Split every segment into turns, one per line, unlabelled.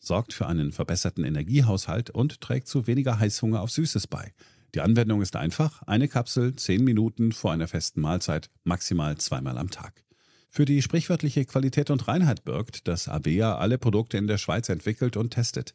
sorgt für einen verbesserten Energiehaushalt und trägt zu weniger Heißhunger auf Süßes bei. Die Anwendung ist einfach, eine Kapsel 10 Minuten vor einer festen Mahlzeit, maximal zweimal am Tag. Für die sprichwörtliche Qualität und Reinheit birgt, dass Avea alle Produkte in der Schweiz entwickelt und testet.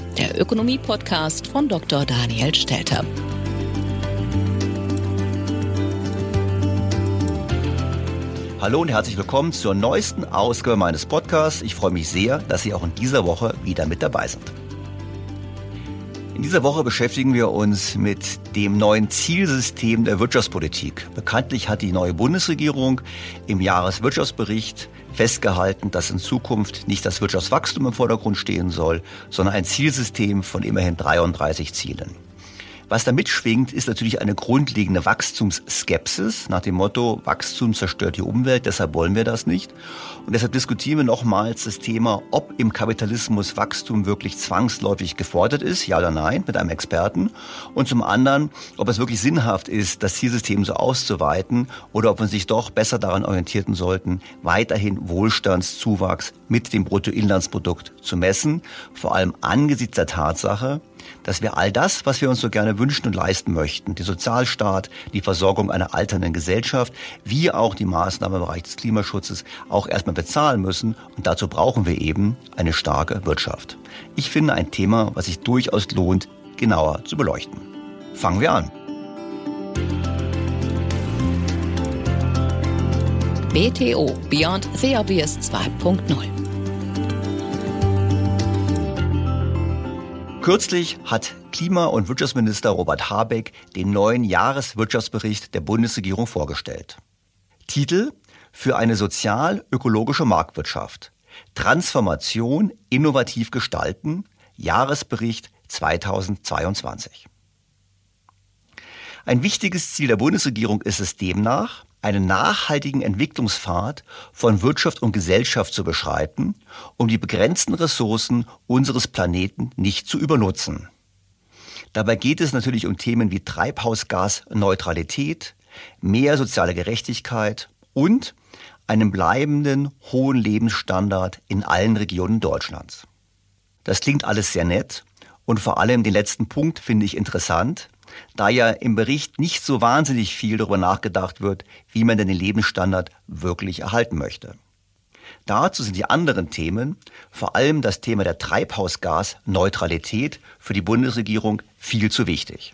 der Ökonomie-Podcast von Dr. Daniel Stelter.
Hallo und herzlich willkommen zur neuesten Ausgabe meines Podcasts. Ich freue mich sehr, dass Sie auch in dieser Woche wieder mit dabei sind. In dieser Woche beschäftigen wir uns mit dem neuen Zielsystem der Wirtschaftspolitik. Bekanntlich hat die neue Bundesregierung im Jahreswirtschaftsbericht festgehalten, dass in Zukunft nicht das Wirtschaftswachstum im Vordergrund stehen soll, sondern ein Zielsystem von immerhin 33 Zielen. Was da mitschwingt, ist natürlich eine grundlegende Wachstumsskepsis nach dem Motto, Wachstum zerstört die Umwelt, deshalb wollen wir das nicht. Und deshalb diskutieren wir nochmals das Thema, ob im Kapitalismus Wachstum wirklich zwangsläufig gefordert ist, ja oder nein, mit einem Experten. Und zum anderen, ob es wirklich sinnhaft ist, das Zielsystem so auszuweiten oder ob wir sich doch besser daran orientieren sollten, weiterhin Wohlstandszuwachs mit dem Bruttoinlandsprodukt zu messen, vor allem angesichts der Tatsache, dass wir all das, was wir uns so gerne wünschen und leisten möchten, die Sozialstaat, die Versorgung einer alternden Gesellschaft, wie auch die Maßnahmen im Bereich des Klimaschutzes auch erstmal bezahlen müssen. Und dazu brauchen wir eben eine starke Wirtschaft. Ich finde ein Thema, was sich durchaus lohnt, genauer zu beleuchten. Fangen wir an.
BTO Beyond the Obvious 2.0
Kürzlich hat Klima- und Wirtschaftsminister Robert Habeck den neuen Jahreswirtschaftsbericht der Bundesregierung vorgestellt. Titel für eine sozial-ökologische Marktwirtschaft. Transformation innovativ gestalten. Jahresbericht 2022. Ein wichtiges Ziel der Bundesregierung ist es demnach, einen nachhaltigen Entwicklungspfad von Wirtschaft und Gesellschaft zu beschreiten, um die begrenzten Ressourcen unseres Planeten nicht zu übernutzen. Dabei geht es natürlich um Themen wie Treibhausgasneutralität, mehr soziale Gerechtigkeit und einen bleibenden hohen Lebensstandard in allen Regionen Deutschlands. Das klingt alles sehr nett und vor allem den letzten Punkt finde ich interessant, da ja im Bericht nicht so wahnsinnig viel darüber nachgedacht wird, wie man denn den Lebensstandard wirklich erhalten möchte. Dazu sind die anderen Themen, vor allem das Thema der Treibhausgasneutralität, für die Bundesregierung viel zu wichtig.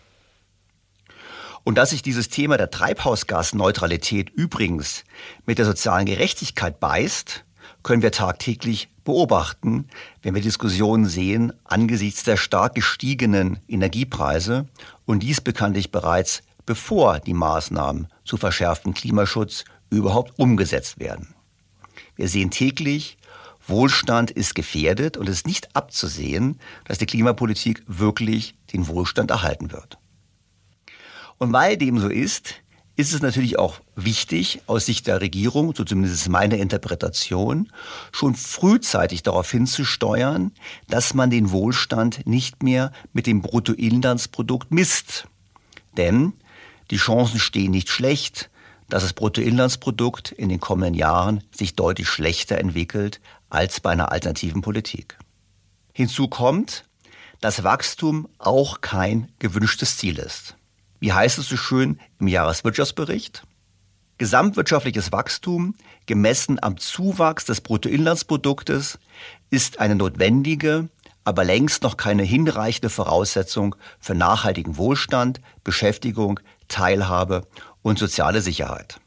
Und dass sich dieses Thema der Treibhausgasneutralität übrigens mit der sozialen Gerechtigkeit beißt, können wir tagtäglich beobachten, wenn wir Diskussionen sehen angesichts der stark gestiegenen Energiepreise und dies bekanntlich bereits bevor die Maßnahmen zu verschärftem Klimaschutz überhaupt umgesetzt werden. Wir sehen täglich, Wohlstand ist gefährdet und es ist nicht abzusehen, dass die Klimapolitik wirklich den Wohlstand erhalten wird. Und weil dem so ist, ist es natürlich auch wichtig, aus Sicht der Regierung, so zumindest meine Interpretation, schon frühzeitig darauf hinzusteuern, dass man den Wohlstand nicht mehr mit dem Bruttoinlandsprodukt misst. Denn die Chancen stehen nicht schlecht, dass das Bruttoinlandsprodukt in den kommenden Jahren sich deutlich schlechter entwickelt als bei einer alternativen Politik. Hinzu kommt, dass Wachstum auch kein gewünschtes Ziel ist wie heißt es so schön im Jahreswirtschaftsbericht? Gesamtwirtschaftliches Wachstum, gemessen am Zuwachs des Bruttoinlandsproduktes, ist eine notwendige, aber längst noch keine hinreichende Voraussetzung für nachhaltigen Wohlstand, Beschäftigung, Teilhabe und soziale Sicherheit.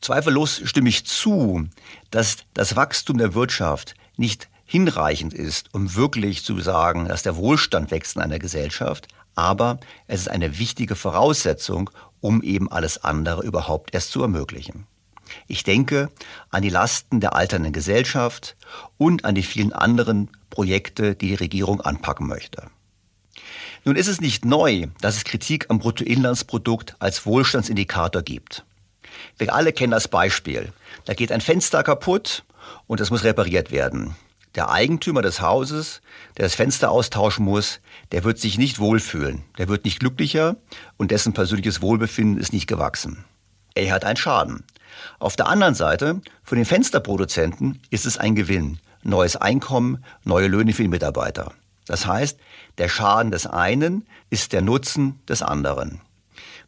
Zweifellos stimme ich zu, dass das Wachstum der Wirtschaft nicht hinreichend ist, um wirklich zu sagen, dass der Wohlstand wächst in einer Gesellschaft, aber es ist eine wichtige Voraussetzung, um eben alles andere überhaupt erst zu ermöglichen. Ich denke an die Lasten der alternden Gesellschaft und an die vielen anderen Projekte, die die Regierung anpacken möchte. Nun ist es nicht neu, dass es Kritik am Bruttoinlandsprodukt als Wohlstandsindikator gibt. Wir alle kennen das Beispiel. Da geht ein Fenster kaputt und es muss repariert werden. Der Eigentümer des Hauses, der das Fenster austauschen muss, der wird sich nicht wohlfühlen. Der wird nicht glücklicher und dessen persönliches Wohlbefinden ist nicht gewachsen. Er hat einen Schaden. Auf der anderen Seite, für den Fensterproduzenten ist es ein Gewinn. Neues Einkommen, neue Löhne für die Mitarbeiter. Das heißt, der Schaden des einen ist der Nutzen des anderen.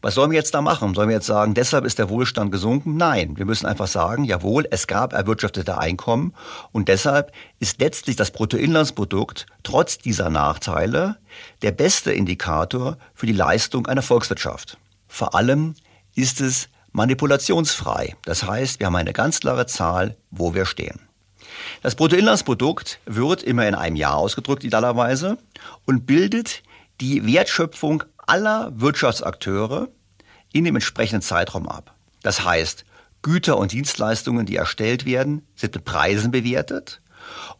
Was sollen wir jetzt da machen? Sollen wir jetzt sagen, deshalb ist der Wohlstand gesunken? Nein, wir müssen einfach sagen, jawohl, es gab erwirtschaftete Einkommen und deshalb ist letztlich das Bruttoinlandsprodukt trotz dieser Nachteile der beste Indikator für die Leistung einer Volkswirtschaft. Vor allem ist es manipulationsfrei. Das heißt, wir haben eine ganz klare Zahl, wo wir stehen. Das Bruttoinlandsprodukt wird immer in einem Jahr ausgedrückt, idealerweise, und bildet die Wertschöpfung aller Wirtschaftsakteure in dem entsprechenden Zeitraum ab. Das heißt, Güter und Dienstleistungen, die erstellt werden, sind mit Preisen bewertet.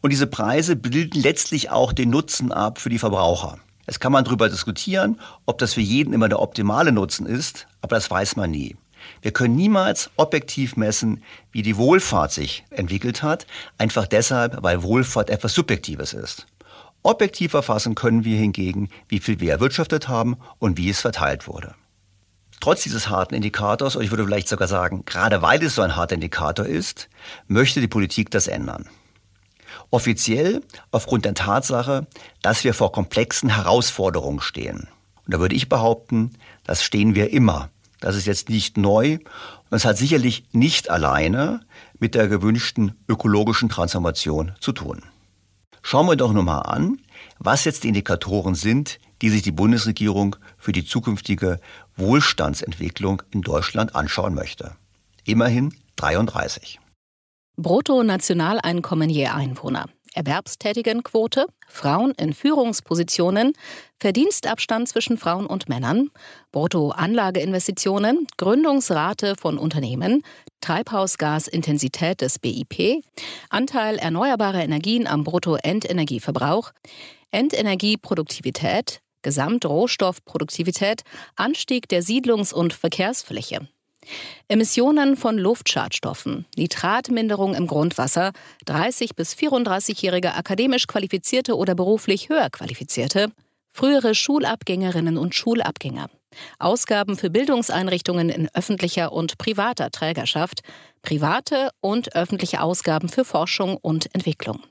Und diese Preise bilden letztlich auch den Nutzen ab für die Verbraucher. Es kann man darüber diskutieren, ob das für jeden immer der optimale Nutzen ist, aber das weiß man nie. Wir können niemals objektiv messen, wie die Wohlfahrt sich entwickelt hat, einfach deshalb, weil Wohlfahrt etwas Subjektives ist. Objektiv erfassen können wir hingegen, wie viel wir erwirtschaftet haben und wie es verteilt wurde. Trotz dieses harten Indikators, und ich würde vielleicht sogar sagen, gerade weil es so ein harter Indikator ist, möchte die Politik das ändern. Offiziell aufgrund der Tatsache, dass wir vor komplexen Herausforderungen stehen. Und da würde ich behaupten, das stehen wir immer. Das ist jetzt nicht neu und es hat sicherlich nicht alleine mit der gewünschten ökologischen Transformation zu tun. Schauen wir doch nochmal an, was jetzt die Indikatoren sind, die sich die Bundesregierung für die zukünftige Wohlstandsentwicklung in Deutschland anschauen möchte. Immerhin 33.
Bruttonationaleinkommen je Einwohner. Erwerbstätigenquote, Frauen in Führungspositionen, Verdienstabstand zwischen Frauen und Männern, Bruttoanlageinvestitionen, Gründungsrate von Unternehmen, Treibhausgasintensität des BIP, Anteil erneuerbarer Energien am Bruttoendenergieverbrauch, Endenergieproduktivität, Gesamtrohstoffproduktivität, Anstieg der Siedlungs- und Verkehrsfläche. Emissionen von Luftschadstoffen, Nitratminderung im Grundwasser, 30 bis 34-jährige akademisch qualifizierte oder beruflich höher qualifizierte, frühere Schulabgängerinnen und Schulabgänger. Ausgaben für Bildungseinrichtungen in öffentlicher und privater Trägerschaft, private und öffentliche Ausgaben für Forschung und Entwicklung.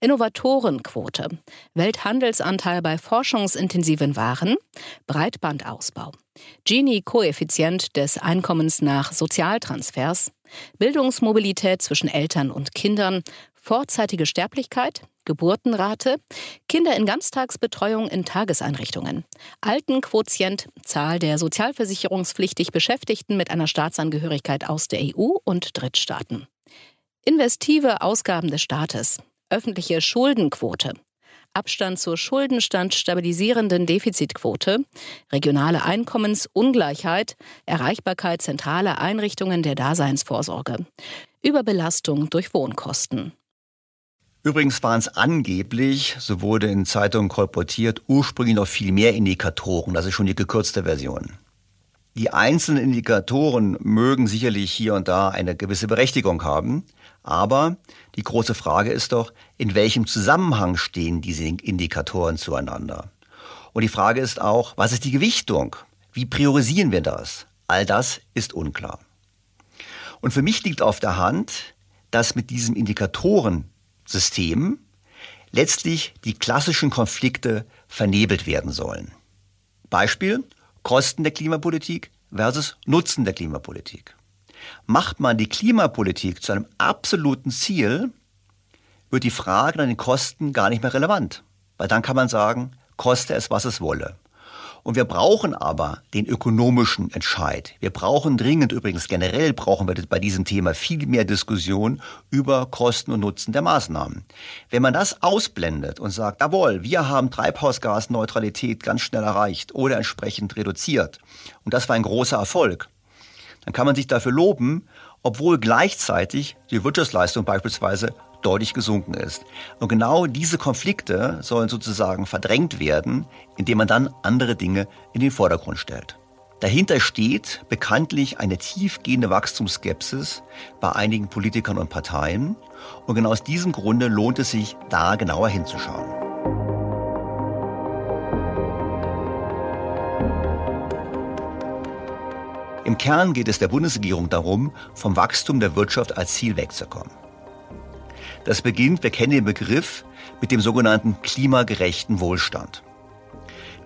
Innovatorenquote, Welthandelsanteil bei forschungsintensiven Waren, Breitbandausbau, Gini-Koeffizient des Einkommens nach Sozialtransfers, Bildungsmobilität zwischen Eltern und Kindern, vorzeitige Sterblichkeit, Geburtenrate, Kinder in Ganztagsbetreuung in Tageseinrichtungen, Altenquotient, Zahl der sozialversicherungspflichtig Beschäftigten mit einer Staatsangehörigkeit aus der EU und Drittstaaten. Investive Ausgaben des Staates, öffentliche Schuldenquote, Abstand zur Schuldenstand stabilisierenden Defizitquote, regionale Einkommensungleichheit, Erreichbarkeit zentraler Einrichtungen der Daseinsvorsorge, Überbelastung durch Wohnkosten.
Übrigens waren es angeblich, so wurde in Zeitungen kolportiert, ursprünglich noch viel mehr Indikatoren. Das ist schon die gekürzte Version. Die einzelnen Indikatoren mögen sicherlich hier und da eine gewisse Berechtigung haben, aber die große Frage ist doch, in welchem Zusammenhang stehen diese Indikatoren zueinander? Und die Frage ist auch, was ist die Gewichtung? Wie priorisieren wir das? All das ist unklar. Und für mich liegt auf der Hand, dass mit diesem Indikatoren System letztlich die klassischen Konflikte vernebelt werden sollen. Beispiel Kosten der Klimapolitik versus Nutzen der Klimapolitik. Macht man die Klimapolitik zu einem absoluten Ziel, wird die Frage nach den Kosten gar nicht mehr relevant. Weil dann kann man sagen, koste es, was es wolle. Und wir brauchen aber den ökonomischen Entscheid. Wir brauchen dringend, übrigens generell brauchen wir bei diesem Thema viel mehr Diskussion über Kosten und Nutzen der Maßnahmen. Wenn man das ausblendet und sagt, jawohl, wir haben Treibhausgasneutralität ganz schnell erreicht oder entsprechend reduziert, und das war ein großer Erfolg, dann kann man sich dafür loben, obwohl gleichzeitig die Wirtschaftsleistung beispielsweise deutlich gesunken ist. Und genau diese Konflikte sollen sozusagen verdrängt werden, indem man dann andere Dinge in den Vordergrund stellt. Dahinter steht bekanntlich eine tiefgehende Wachstumsskepsis bei einigen Politikern und Parteien. Und genau aus diesem Grunde lohnt es sich, da genauer hinzuschauen. Im Kern geht es der Bundesregierung darum, vom Wachstum der Wirtschaft als Ziel wegzukommen. Das beginnt, wir kennen den Begriff, mit dem sogenannten klimagerechten Wohlstand.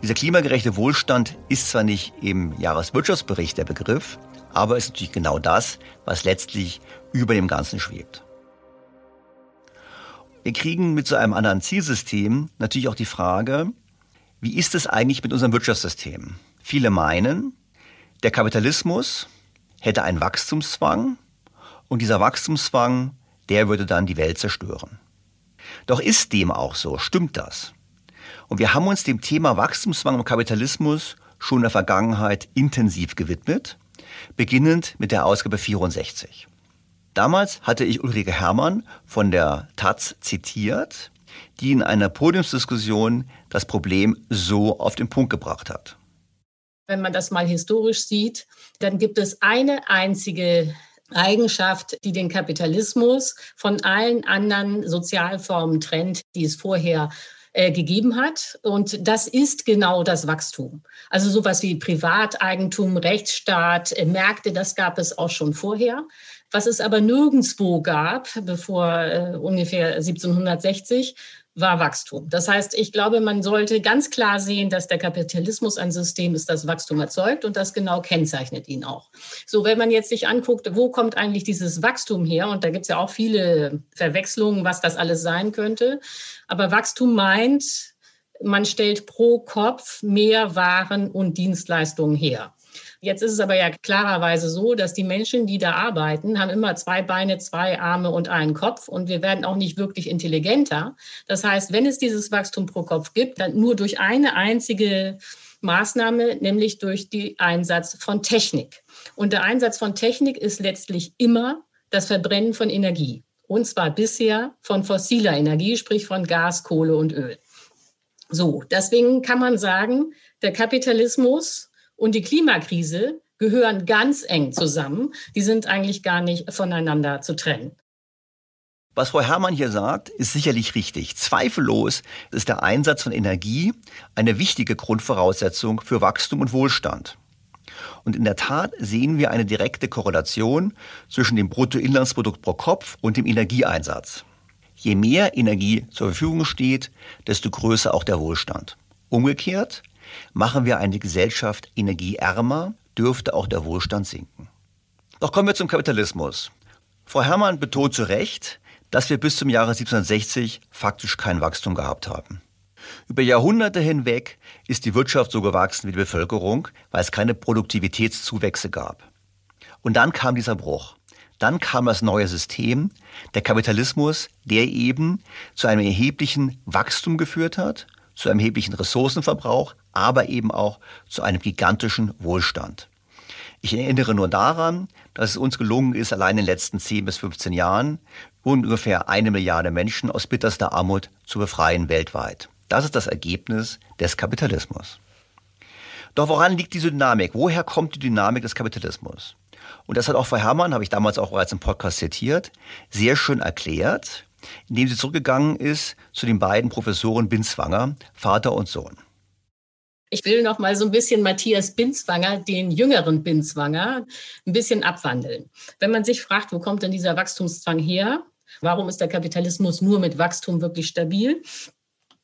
Dieser klimagerechte Wohlstand ist zwar nicht im Jahreswirtschaftsbericht der Begriff, aber ist natürlich genau das, was letztlich über dem Ganzen schwebt. Wir kriegen mit so einem anderen Zielsystem natürlich auch die Frage, wie ist es eigentlich mit unserem Wirtschaftssystem? Viele meinen, der Kapitalismus hätte einen Wachstumszwang und dieser Wachstumszwang der würde dann die Welt zerstören. Doch ist dem auch so, stimmt das? Und wir haben uns dem Thema Wachstumszwang und Kapitalismus schon in der Vergangenheit intensiv gewidmet, beginnend mit der Ausgabe 64. Damals hatte ich Ulrike Herrmann von der Taz zitiert, die in einer Podiumsdiskussion das Problem so auf den Punkt gebracht hat.
Wenn man das mal historisch sieht, dann gibt es eine einzige Eigenschaft, die den Kapitalismus von allen anderen Sozialformen trennt, die es vorher äh, gegeben hat. Und das ist genau das Wachstum. Also sowas wie Privateigentum, Rechtsstaat, äh, Märkte, das gab es auch schon vorher. Was es aber nirgendwo gab, bevor äh, ungefähr 1760, war Wachstum. Das heißt, ich glaube, man sollte ganz klar sehen, dass der Kapitalismus ein System ist, das Wachstum erzeugt und das genau kennzeichnet ihn auch. So, wenn man jetzt sich anguckt, wo kommt eigentlich dieses Wachstum her? Und da gibt es ja auch viele Verwechslungen, was das alles sein könnte. Aber Wachstum meint, man stellt pro Kopf mehr Waren und Dienstleistungen her. Jetzt ist es aber ja klarerweise so, dass die Menschen, die da arbeiten, haben immer zwei Beine, zwei Arme und einen Kopf und wir werden auch nicht wirklich intelligenter. Das heißt, wenn es dieses Wachstum pro Kopf gibt, dann nur durch eine einzige Maßnahme, nämlich durch den Einsatz von Technik. Und der Einsatz von Technik ist letztlich immer das Verbrennen von Energie. Und zwar bisher von fossiler Energie, sprich von Gas, Kohle und Öl. So, deswegen kann man sagen, der Kapitalismus und die Klimakrise gehören ganz eng zusammen. Die sind eigentlich gar nicht voneinander zu trennen.
Was Frau Herrmann hier sagt, ist sicherlich richtig. Zweifellos ist der Einsatz von Energie eine wichtige Grundvoraussetzung für Wachstum und Wohlstand. Und in der Tat sehen wir eine direkte Korrelation zwischen dem Bruttoinlandsprodukt pro Kopf und dem Energieeinsatz. Je mehr Energie zur Verfügung steht, desto größer auch der Wohlstand. Umgekehrt, machen wir eine Gesellschaft energieärmer, dürfte auch der Wohlstand sinken. Doch kommen wir zum Kapitalismus. Frau Herrmann betont zu Recht, dass wir bis zum Jahre 1760 faktisch kein Wachstum gehabt haben. Über Jahrhunderte hinweg ist die Wirtschaft so gewachsen wie die Bevölkerung, weil es keine Produktivitätszuwächse gab. Und dann kam dieser Bruch. Dann kam das neue System, der Kapitalismus, der eben zu einem erheblichen Wachstum geführt hat, zu einem erheblichen Ressourcenverbrauch, aber eben auch zu einem gigantischen Wohlstand. Ich erinnere nur daran, dass es uns gelungen ist, allein in den letzten 10 bis 15 Jahren ungefähr eine Milliarde Menschen aus bitterster Armut zu befreien weltweit. Das ist das Ergebnis des Kapitalismus. Doch woran liegt diese Dynamik? Woher kommt die Dynamik des Kapitalismus? Und das hat auch Frau Herrmann, habe ich damals auch bereits im Podcast zitiert, sehr schön erklärt, indem sie zurückgegangen ist zu den beiden Professoren Binswanger, Vater und Sohn.
Ich will noch mal so ein bisschen Matthias Binswanger, den jüngeren Binswanger, ein bisschen abwandeln. Wenn man sich fragt, wo kommt denn dieser Wachstumszwang her? Warum ist der Kapitalismus nur mit Wachstum wirklich stabil?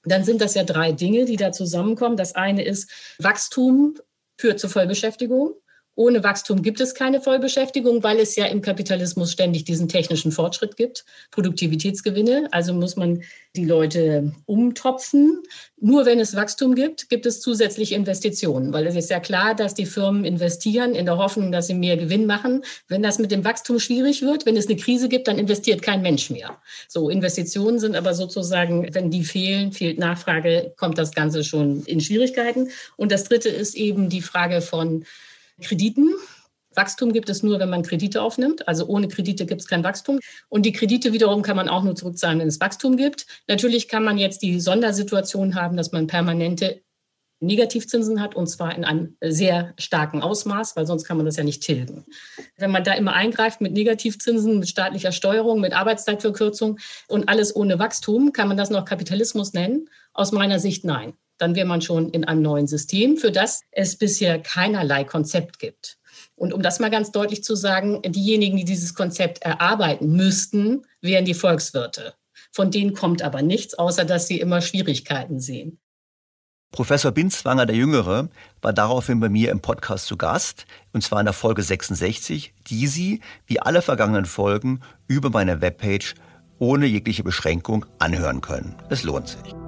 Dann sind das ja drei Dinge, die da zusammenkommen. Das eine ist, Wachstum führt zur Vollbeschäftigung. Ohne Wachstum gibt es keine Vollbeschäftigung, weil es ja im Kapitalismus ständig diesen technischen Fortschritt gibt, Produktivitätsgewinne. Also muss man die Leute umtopfen. Nur wenn es Wachstum gibt, gibt es zusätzliche Investitionen, weil es ist ja klar, dass die Firmen investieren in der Hoffnung, dass sie mehr Gewinn machen. Wenn das mit dem Wachstum schwierig wird, wenn es eine Krise gibt, dann investiert kein Mensch mehr. So Investitionen sind aber sozusagen, wenn die fehlen, fehlt Nachfrage, kommt das Ganze schon in Schwierigkeiten. Und das Dritte ist eben die Frage von Krediten. Wachstum gibt es nur, wenn man Kredite aufnimmt. Also ohne Kredite gibt es kein Wachstum. Und die Kredite wiederum kann man auch nur zurückzahlen, wenn es Wachstum gibt. Natürlich kann man jetzt die Sondersituation haben, dass man permanente Negativzinsen hat und zwar in einem sehr starken Ausmaß, weil sonst kann man das ja nicht tilgen. Wenn man da immer eingreift mit Negativzinsen, mit staatlicher Steuerung, mit Arbeitszeitverkürzung und alles ohne Wachstum, kann man das noch Kapitalismus nennen? Aus meiner Sicht nein dann wäre man schon in einem neuen System, für das es bisher keinerlei Konzept gibt. Und um das mal ganz deutlich zu sagen, diejenigen, die dieses Konzept erarbeiten müssten, wären die Volkswirte. Von denen kommt aber nichts, außer dass sie immer Schwierigkeiten sehen.
Professor Binzwanger der Jüngere war daraufhin bei mir im Podcast zu Gast, und zwar in der Folge 66, die Sie, wie alle vergangenen Folgen, über meine Webpage ohne jegliche Beschränkung anhören können. Es lohnt sich.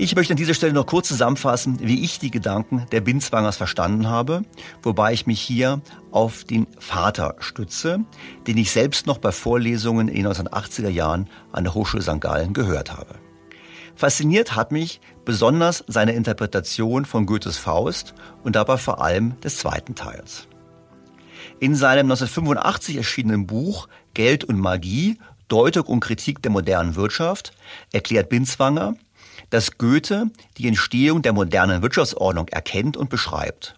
Ich möchte an dieser Stelle noch kurz zusammenfassen, wie ich die Gedanken der Binzwangers verstanden habe, wobei ich mich hier auf den Vater stütze, den ich selbst noch bei Vorlesungen in den 1980er Jahren an der Hochschule St. Gallen gehört habe. Fasziniert hat mich besonders seine Interpretation von Goethes Faust und dabei vor allem des zweiten Teils. In seinem 1985 erschienenen Buch Geld und Magie, Deutung und Kritik der modernen Wirtschaft erklärt Binzwanger, dass Goethe die Entstehung der modernen Wirtschaftsordnung erkennt und beschreibt.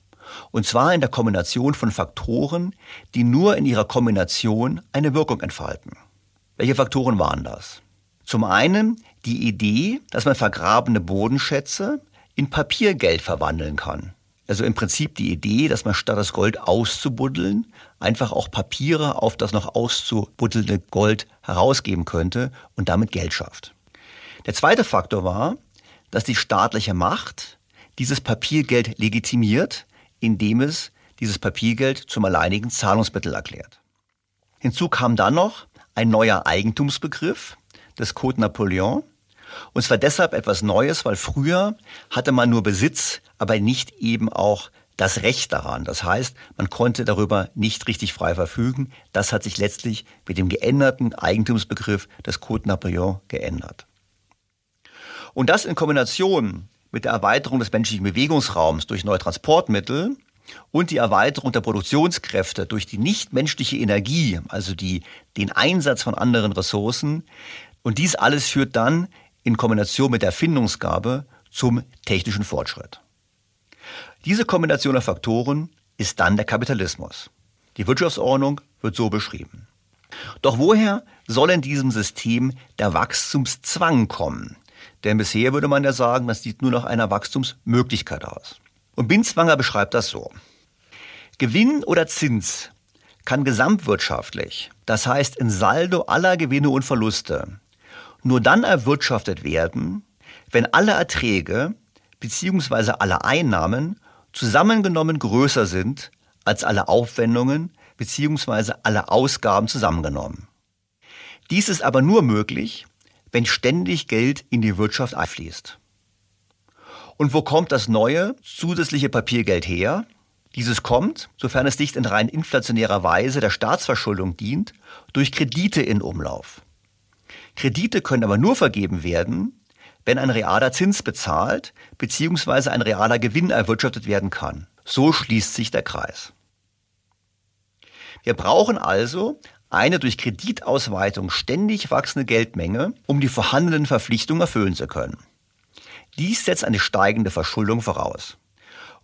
Und zwar in der Kombination von Faktoren, die nur in ihrer Kombination eine Wirkung entfalten. Welche Faktoren waren das? Zum einen die Idee, dass man vergrabene Bodenschätze in Papiergeld verwandeln kann. Also im Prinzip die Idee, dass man statt das Gold auszubuddeln, einfach auch Papiere auf das noch auszubuddelnde Gold herausgeben könnte und damit Geld schafft. Der zweite Faktor war, dass die staatliche Macht dieses Papiergeld legitimiert, indem es dieses Papiergeld zum alleinigen Zahlungsmittel erklärt. Hinzu kam dann noch ein neuer Eigentumsbegriff, des Code Napoleon. Und zwar deshalb etwas Neues, weil früher hatte man nur Besitz, aber nicht eben auch das Recht daran. Das heißt, man konnte darüber nicht richtig frei verfügen. Das hat sich letztlich mit dem geänderten Eigentumsbegriff des Code Napoleon geändert. Und das in Kombination mit der Erweiterung des menschlichen Bewegungsraums durch neue Transportmittel und die Erweiterung der Produktionskräfte durch die nichtmenschliche Energie, also die, den Einsatz von anderen Ressourcen. Und dies alles führt dann in Kombination mit der Erfindungsgabe zum technischen Fortschritt. Diese Kombination der Faktoren ist dann der Kapitalismus. Die Wirtschaftsordnung wird so beschrieben. Doch woher soll in diesem System der Wachstumszwang kommen? Denn bisher würde man ja sagen, das sieht nur nach einer Wachstumsmöglichkeit aus. Und Binzwanger beschreibt das so. Gewinn oder Zins kann gesamtwirtschaftlich, das heißt in Saldo aller Gewinne und Verluste, nur dann erwirtschaftet werden, wenn alle Erträge bzw. alle Einnahmen zusammengenommen größer sind als alle Aufwendungen bzw. alle Ausgaben zusammengenommen. Dies ist aber nur möglich, wenn ständig Geld in die Wirtschaft einfließt. Und wo kommt das neue zusätzliche Papiergeld her? Dieses kommt, sofern es nicht in rein inflationärer Weise der Staatsverschuldung dient, durch Kredite in Umlauf. Kredite können aber nur vergeben werden, wenn ein realer Zins bezahlt bzw. ein realer Gewinn erwirtschaftet werden kann. So schließt sich der Kreis. Wir brauchen also eine durch Kreditausweitung ständig wachsende Geldmenge, um die vorhandenen Verpflichtungen erfüllen zu können. Dies setzt eine steigende Verschuldung voraus.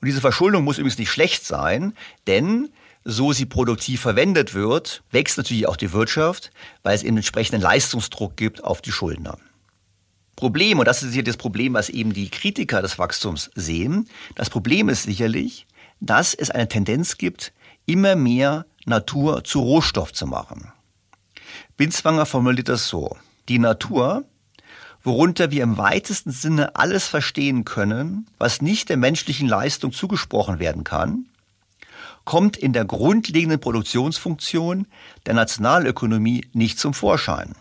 Und diese Verschuldung muss übrigens nicht schlecht sein, denn so sie produktiv verwendet wird, wächst natürlich auch die Wirtschaft, weil es eben entsprechenden Leistungsdruck gibt auf die Schuldner. Problem, und das ist hier das Problem, was eben die Kritiker des Wachstums sehen, das Problem ist sicherlich, dass es eine Tendenz gibt, immer mehr Natur zu Rohstoff zu machen. Binswanger formuliert das so. Die Natur, worunter wir im weitesten Sinne alles verstehen können, was nicht der menschlichen Leistung zugesprochen werden kann, kommt in der grundlegenden Produktionsfunktion der Nationalökonomie nicht zum Vorschein.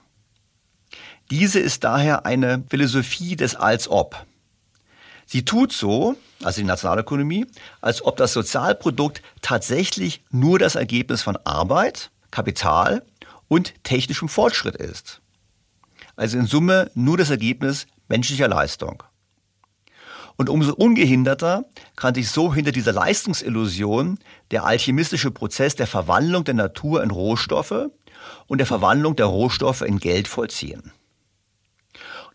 Diese ist daher eine Philosophie des Als-ob. Sie tut so, also die Nationalökonomie, als ob das Sozialprodukt tatsächlich nur das Ergebnis von Arbeit, Kapital und technischem Fortschritt ist. Also in Summe nur das Ergebnis menschlicher Leistung. Und umso ungehinderter kann sich so hinter dieser Leistungsillusion der alchemistische Prozess der Verwandlung der Natur in Rohstoffe und der Verwandlung der Rohstoffe in Geld vollziehen.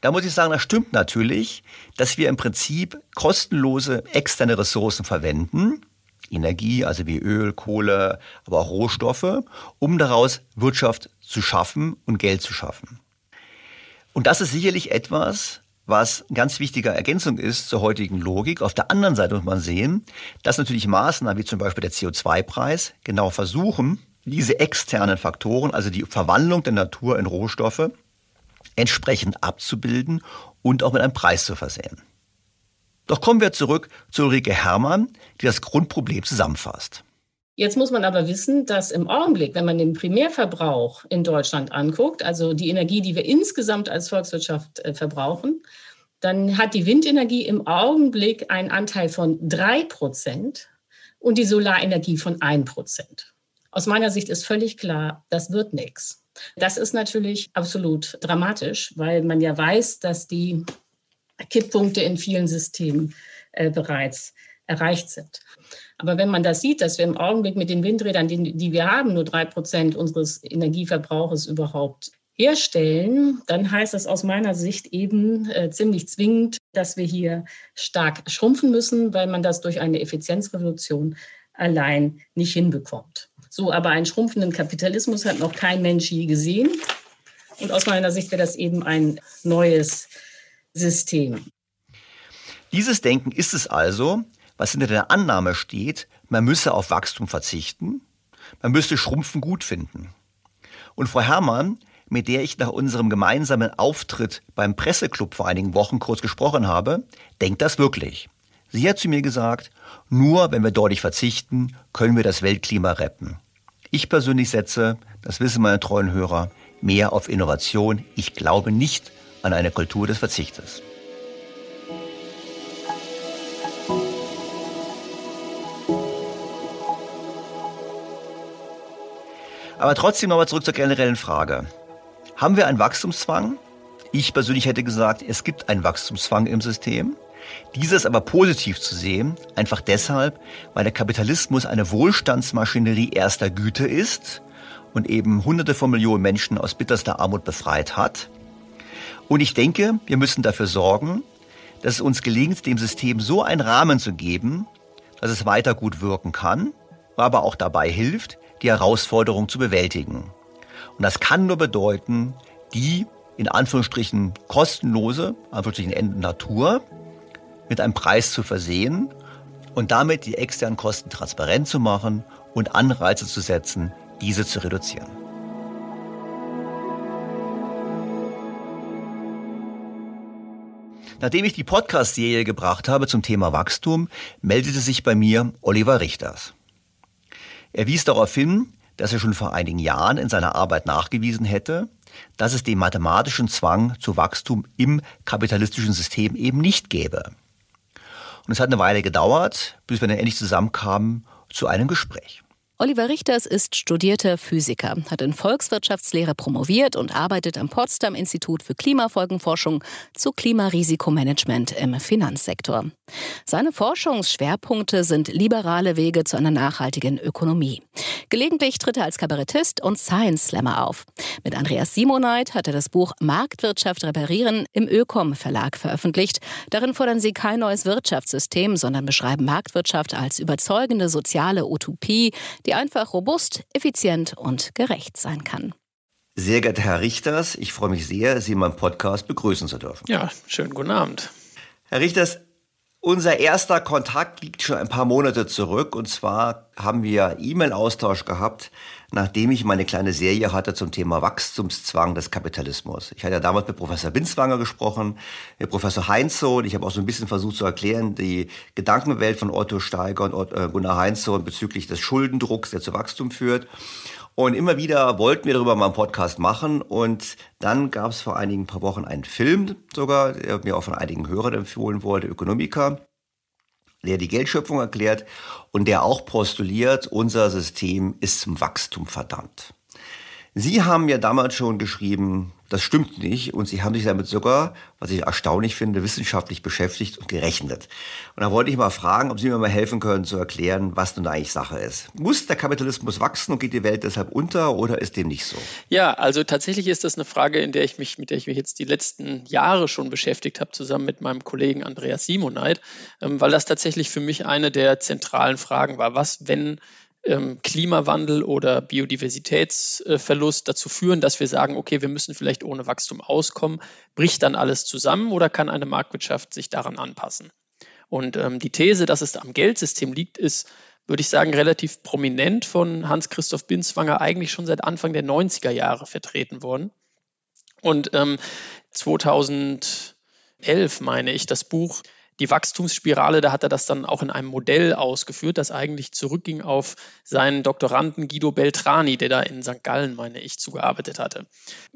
Da muss ich sagen, das stimmt natürlich, dass wir im Prinzip kostenlose externe Ressourcen verwenden, Energie, also wie Öl, Kohle, aber auch Rohstoffe, um daraus Wirtschaft zu schaffen und Geld zu schaffen. Und das ist sicherlich etwas, was ganz wichtige Ergänzung ist zur heutigen Logik. Auf der anderen Seite muss man sehen, dass natürlich Maßnahmen wie zum Beispiel der CO2-Preis genau versuchen, diese externen Faktoren, also die Verwandlung der Natur in Rohstoffe, entsprechend abzubilden und auch mit einem Preis zu versehen. Doch kommen wir zurück zu Ulrike Herrmann, die das Grundproblem zusammenfasst.
Jetzt muss man aber wissen, dass im Augenblick, wenn man den Primärverbrauch in Deutschland anguckt, also die Energie, die wir insgesamt als Volkswirtschaft äh, verbrauchen, dann hat die Windenergie im Augenblick einen Anteil von drei Prozent und die Solarenergie von ein Prozent. Aus meiner Sicht ist völlig klar, das wird nichts. Das ist natürlich absolut dramatisch, weil man ja weiß, dass die Kipppunkte in vielen Systemen äh, bereits erreicht sind. Aber wenn man das sieht, dass wir im Augenblick mit den Windrädern, die, die wir haben, nur drei Prozent unseres Energieverbrauches überhaupt herstellen, dann heißt das aus meiner Sicht eben äh, ziemlich zwingend, dass wir hier stark schrumpfen müssen, weil man das durch eine Effizienzrevolution allein nicht hinbekommt. So, aber einen schrumpfenden Kapitalismus hat noch kein Mensch je gesehen. Und aus meiner Sicht wäre das eben ein neues System.
Dieses Denken ist es also, was hinter der Annahme steht, man müsse auf Wachstum verzichten, man müsste Schrumpfen gut finden. Und Frau Herrmann, mit der ich nach unserem gemeinsamen Auftritt beim Presseclub vor einigen Wochen kurz gesprochen habe, denkt das wirklich. Sie hat zu mir gesagt, nur wenn wir deutlich verzichten, können wir das Weltklima retten. Ich persönlich setze, das wissen meine treuen Hörer, mehr auf Innovation. Ich glaube nicht an eine Kultur des Verzichtes. Aber trotzdem nochmal zurück zur generellen Frage. Haben wir einen Wachstumszwang? Ich persönlich hätte gesagt, es gibt einen Wachstumszwang im System. Dieses aber positiv zu sehen, einfach deshalb, weil der Kapitalismus eine Wohlstandsmaschinerie erster Güte ist und eben hunderte von Millionen Menschen aus bitterster Armut befreit hat. Und ich denke, wir müssen dafür sorgen, dass es uns gelingt, dem System so einen Rahmen zu geben, dass es weiter gut wirken kann, aber auch dabei hilft, die Herausforderung zu bewältigen. Und das kann nur bedeuten, die in Anführungsstrichen kostenlose, Anführungsstrichen Natur, mit einem Preis zu versehen und damit die externen Kosten transparent zu machen und Anreize zu setzen, diese zu reduzieren. Nachdem ich die Podcast-Serie gebracht habe zum Thema Wachstum, meldete sich bei mir Oliver Richters. Er wies darauf hin, dass er schon vor einigen Jahren in seiner Arbeit nachgewiesen hätte, dass es den mathematischen Zwang zu Wachstum im kapitalistischen System eben nicht gäbe. Und es hat eine Weile gedauert, bis wir dann endlich zusammenkamen zu einem Gespräch.
Oliver Richters ist studierter Physiker, hat in Volkswirtschaftslehre promoviert und arbeitet am Potsdam Institut für Klimafolgenforschung zu Klimarisikommanagement im Finanzsektor. Seine Forschungsschwerpunkte sind liberale Wege zu einer nachhaltigen Ökonomie. Gelegentlich tritt er als Kabarettist und Science Slammer auf. Mit Andreas Simoneit hat er das Buch Marktwirtschaft reparieren im Ökom Verlag veröffentlicht. Darin fordern sie kein neues Wirtschaftssystem, sondern beschreiben Marktwirtschaft als überzeugende soziale Utopie, die die einfach robust, effizient und gerecht sein kann.
Sehr geehrter Herr Richters, ich freue mich sehr, Sie in meinem Podcast begrüßen zu dürfen.
Ja, schönen guten Abend.
Herr Richters, unser erster Kontakt liegt schon ein paar Monate zurück und zwar haben wir E-Mail-Austausch gehabt, nachdem ich meine kleine Serie hatte zum Thema Wachstumszwang des Kapitalismus. Ich hatte ja damals mit Professor Binswanger gesprochen, mit Professor Heinzo und ich habe auch so ein bisschen versucht zu erklären, die Gedankenwelt von Otto Steiger und äh, Gunnar Heinzo bezüglich des Schuldendrucks, der zu Wachstum führt. Und immer wieder wollten wir darüber mal einen Podcast machen. Und dann gab es vor einigen paar Wochen einen Film sogar, der mir auch von einigen Hörern empfohlen wurde, Ökonomiker, der die Geldschöpfung erklärt und der auch postuliert, unser System ist zum Wachstum verdammt. Sie haben ja damals schon geschrieben, das stimmt nicht. Und Sie haben sich damit sogar, was ich erstaunlich finde, wissenschaftlich beschäftigt und gerechnet. Und da wollte ich mal fragen, ob Sie mir mal helfen können zu erklären, was nun eigentlich Sache ist. Muss der Kapitalismus wachsen und geht die Welt deshalb unter oder ist dem nicht so?
Ja, also tatsächlich ist das eine Frage, in der ich mich, mit der ich mich jetzt die letzten Jahre schon beschäftigt habe, zusammen mit meinem Kollegen Andreas Simoneit, ähm, weil das tatsächlich für mich eine der zentralen Fragen war. Was, wenn Klimawandel oder Biodiversitätsverlust dazu führen, dass wir sagen, okay, wir müssen vielleicht ohne Wachstum auskommen, bricht dann alles zusammen oder kann eine Marktwirtschaft sich daran anpassen? Und ähm, die These, dass es am Geldsystem liegt, ist, würde ich sagen, relativ prominent von Hans-Christoph Binswanger eigentlich schon seit Anfang der 90er Jahre vertreten worden. Und ähm, 2011 meine ich, das Buch die Wachstumsspirale, da hat er das dann auch in einem Modell ausgeführt, das eigentlich zurückging auf seinen Doktoranden Guido Beltrani, der da in St. Gallen, meine ich, zugearbeitet hatte.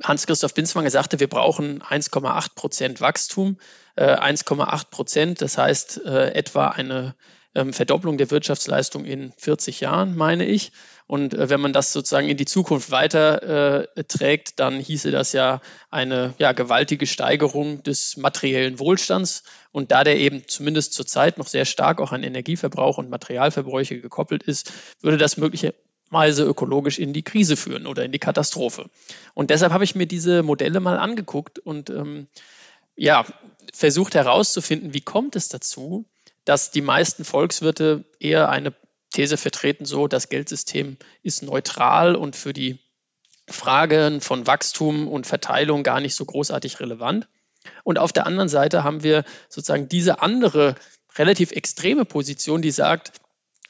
Hans-Christoph Binswanger sagte, wir brauchen 1,8 Prozent Wachstum. 1,8 äh, Prozent, das heißt äh, etwa eine ähm, Verdopplung der Wirtschaftsleistung in 40 Jahren, meine ich. Und äh, wenn man das sozusagen in die Zukunft weiter äh, trägt, dann hieße das ja eine ja, gewaltige Steigerung des materiellen Wohlstands. Und da der eben zumindest zurzeit noch sehr stark auch an Energieverbrauch und Materialverbräuche gekoppelt ist, würde das möglicherweise ökologisch in die Krise führen oder in die Katastrophe. Und deshalb habe ich mir diese Modelle mal angeguckt und ähm, ja, versucht herauszufinden, wie kommt es dazu, dass die meisten Volkswirte eher eine These vertreten, so das Geldsystem ist neutral und für die Fragen von Wachstum und Verteilung gar nicht so großartig relevant. Und auf der anderen Seite haben wir sozusagen diese andere relativ extreme Position, die sagt,